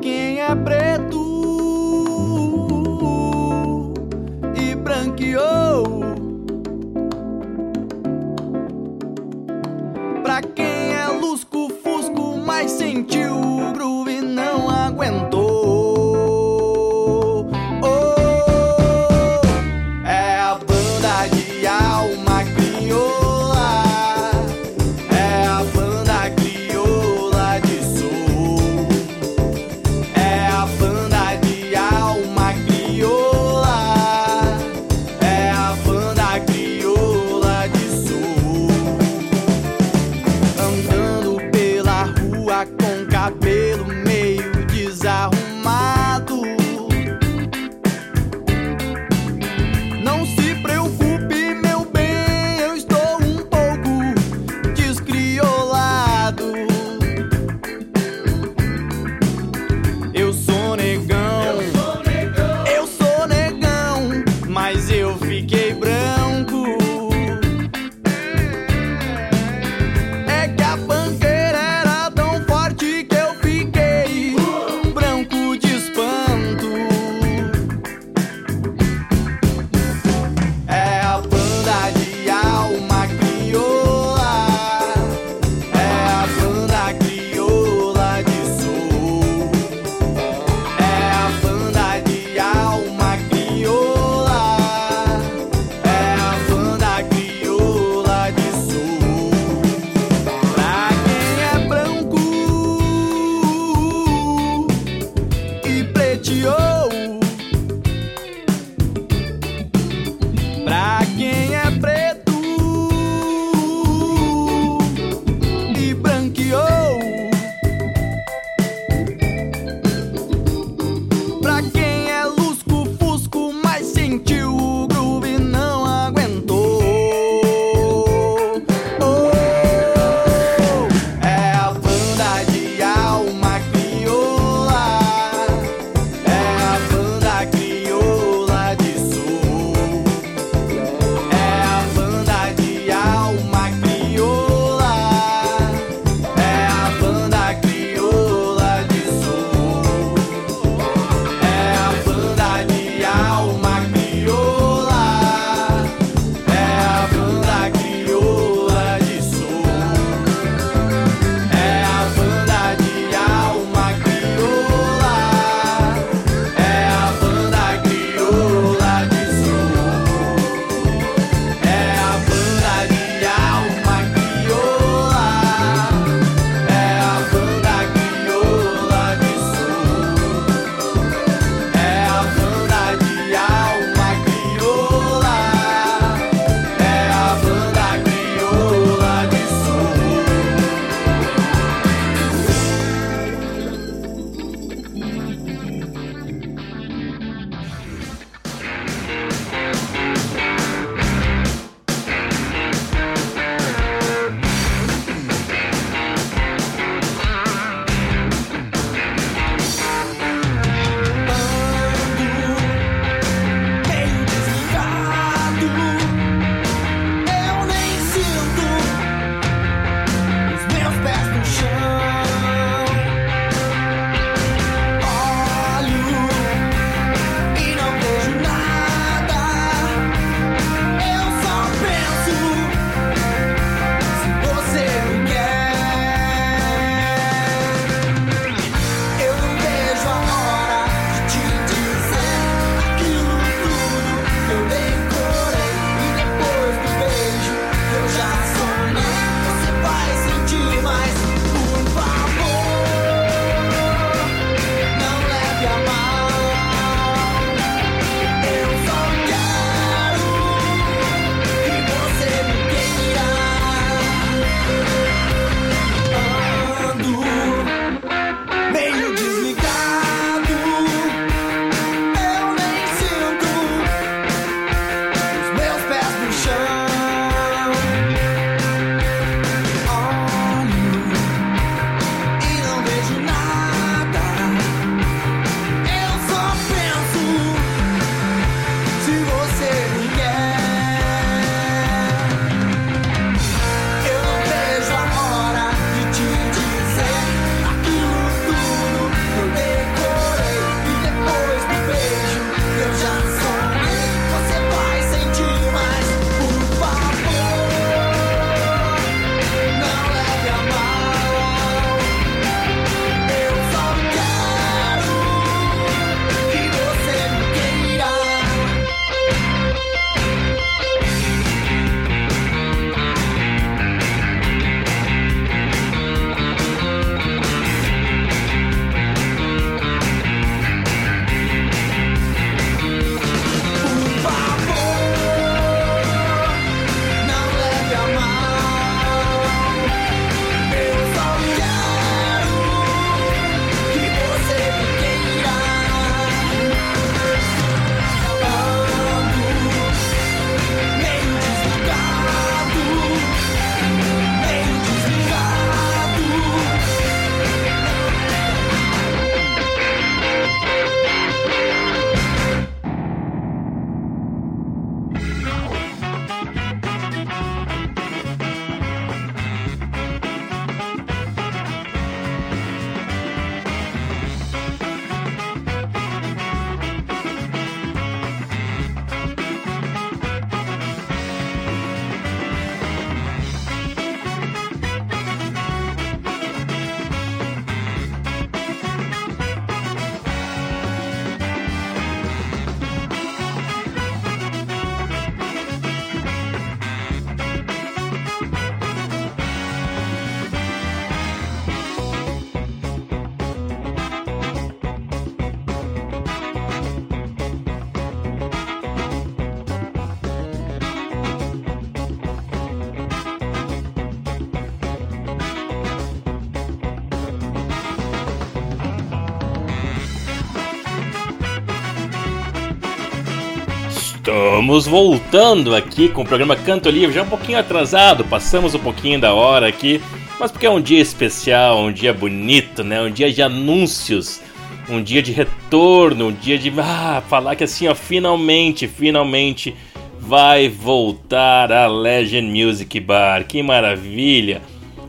quem é preto Estamos voltando aqui com o programa Canto Livre, já um pouquinho atrasado, passamos um pouquinho da hora aqui, mas porque é um dia especial, um dia bonito, né? Um dia de anúncios, um dia de retorno, um dia de ah, falar que assim, ó, finalmente, finalmente vai voltar a Legend Music Bar. Que maravilha!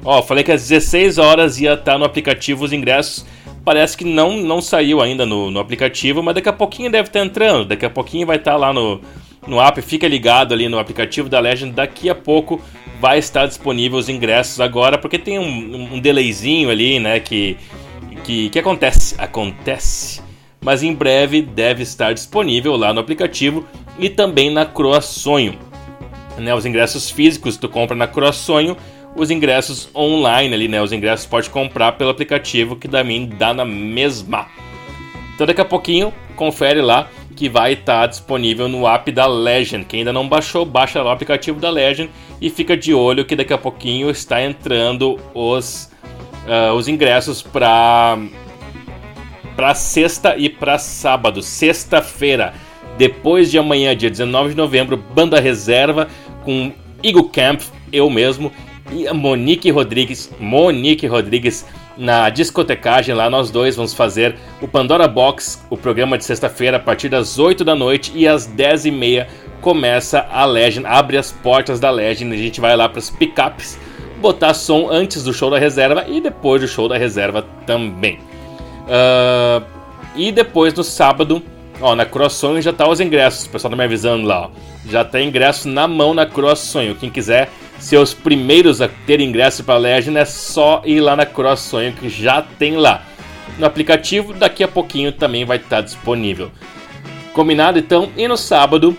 Ó, falei que às 16 horas ia estar no aplicativo os ingressos. Parece que não, não saiu ainda no, no aplicativo, mas daqui a pouquinho deve estar entrando. Daqui a pouquinho vai estar lá no, no app. Fica ligado ali no aplicativo da Legend. Daqui a pouco vai estar disponível os ingressos agora, porque tem um, um delayzinho ali, né? Que, que, que acontece. Acontece. Mas em breve deve estar disponível lá no aplicativo e também na Croaçonho. Né, os ingressos físicos tu compra na Croaçonho os ingressos online ali, né? Os ingressos pode comprar pelo aplicativo que também dá na mesma. Então daqui a pouquinho confere lá que vai estar disponível no app da Legend. Quem ainda não baixou, baixa lá o aplicativo da Legend e fica de olho que daqui a pouquinho está entrando os, uh, os ingressos para para sexta e para sábado. Sexta-feira, depois de amanhã, dia 19 de novembro, banda reserva com Eagle Camp, eu mesmo e Monique Rodrigues, Monique Rodrigues na discotecagem lá nós dois vamos fazer o Pandora Box, o programa de sexta-feira a partir das 8 da noite e às 10 e meia começa a Legend, abre as portas da Legend, a gente vai lá para as picapes botar som antes do show da reserva e depois do show da reserva também. Uh, e depois no sábado, ó, na Croaçonho já tá os ingressos, o pessoal tá me avisando lá, ó. Já tem ingresso na mão na Croaçonho. Quem quiser ser os primeiros a ter ingresso para a Legend é só ir lá na Croaçonho que já tem lá. No aplicativo, daqui a pouquinho também vai estar disponível. Combinado então? E no sábado,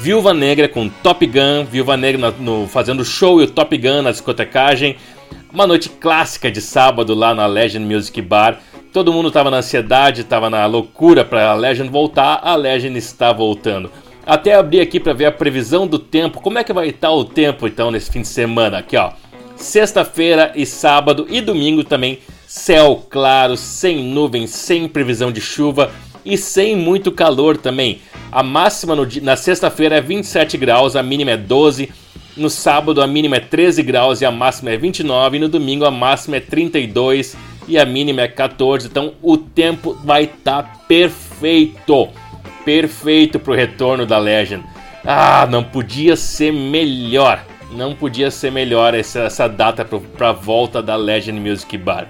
Viúva Negra com Top Gun, Viúva Negra no, fazendo show e o Top Gun na discotecagem. Uma noite clássica de sábado lá na Legend Music Bar. Todo mundo estava na ansiedade, estava na loucura para a Legend voltar. A Legend está voltando. Até abrir aqui para ver a previsão do tempo. Como é que vai estar o tempo então nesse fim de semana? Aqui ó, sexta-feira e sábado e domingo também céu claro, sem nuvens, sem previsão de chuva e sem muito calor também. A máxima no, na sexta-feira é 27 graus, a mínima é 12. No sábado a mínima é 13 graus e a máxima é 29. E no domingo a máxima é 32 e a mínima é 14. Então o tempo vai estar tá perfeito. Perfeito para o retorno da Legend. Ah, não podia ser melhor. Não podia ser melhor essa, essa data para a volta da Legend Music Bar.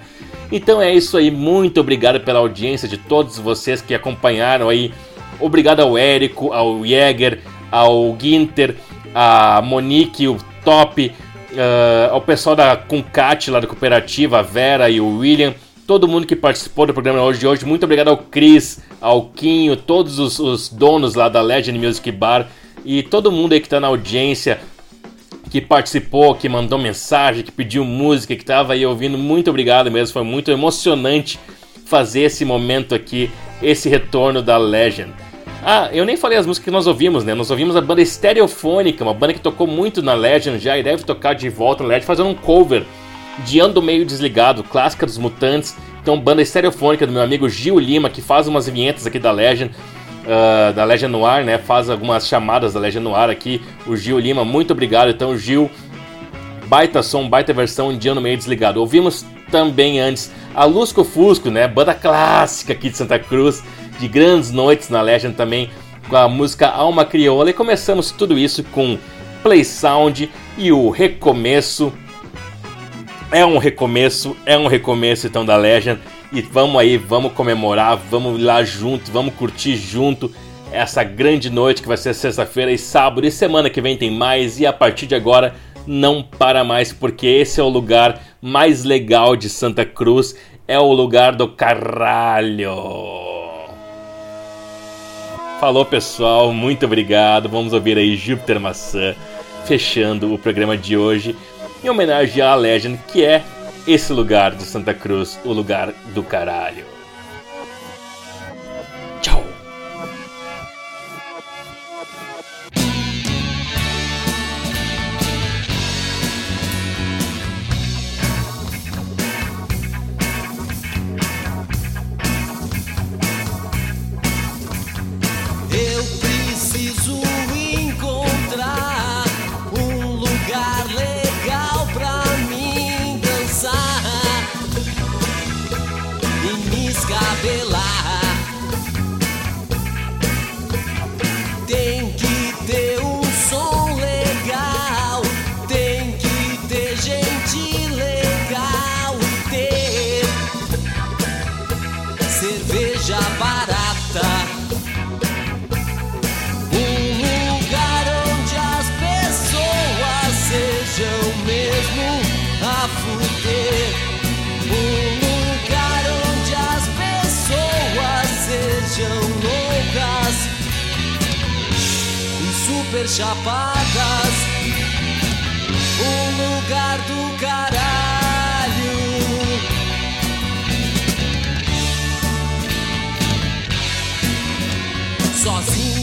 Então é isso aí. Muito obrigado pela audiência de todos vocês que acompanharam aí. Obrigado ao Érico, ao Jäger, ao Ginter, a Monique, o Top, uh, ao pessoal da Concat lá da cooperativa, a Vera e o William, todo mundo que participou do programa hoje de hoje. Muito obrigado ao Cris, ao Quinho, todos os, os donos lá da Legend Music Bar e todo mundo aí que está na audiência, que participou, que mandou mensagem, que pediu música, que estava aí ouvindo. Muito obrigado mesmo, foi muito emocionante fazer esse momento aqui, esse retorno da Legend. Ah, eu nem falei as músicas que nós ouvimos, né? Nós ouvimos a banda Stereofônica, uma banda que tocou muito na Legend já e deve tocar de volta na Legend, fazendo um cover de Ando Meio Desligado, clássica dos Mutantes. Então, banda Stereofônica do meu amigo Gil Lima, que faz umas vinhetas aqui da Legend, uh, da Legend Noir, né? Faz algumas chamadas da Legend Noir aqui. O Gil Lima, muito obrigado. Então, Gil, baita som, baita versão de Ando Meio Desligado. Ouvimos também antes a Lusco Fusco, né? Banda clássica aqui de Santa Cruz de grandes noites na Legend também com a música Alma Crioula e começamos tudo isso com Play Sound e o recomeço. É um recomeço, é um recomeço então da Legend. E vamos aí, vamos comemorar, vamos lá junto, vamos curtir junto essa grande noite que vai ser sexta-feira e sábado. E semana que vem tem mais. E a partir de agora não para mais porque esse é o lugar mais legal de Santa Cruz, é o lugar do caralho. Falou pessoal, muito obrigado. Vamos ouvir aí Júpiter Maçã fechando o programa de hoje em homenagem à Legend, que é esse lugar de Santa Cruz, o lugar do caralho. Tchau. ser chapadas. Um lugar do caralho. Sozinho.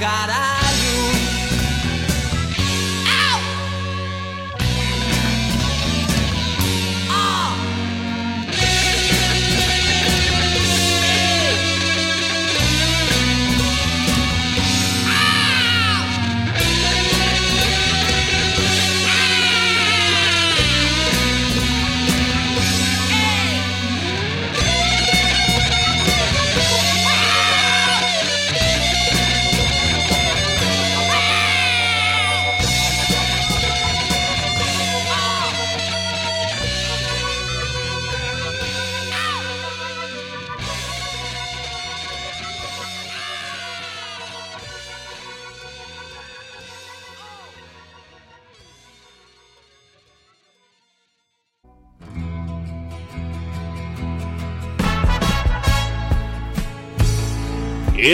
God, I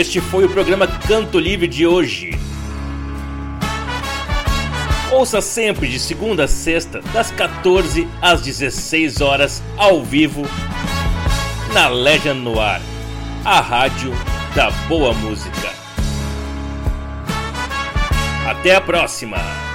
Este foi o programa Canto Livre de hoje. Ouça sempre de segunda a sexta, das 14 às 16 horas, ao vivo, na Legend Noir, a rádio da boa música. Até a próxima!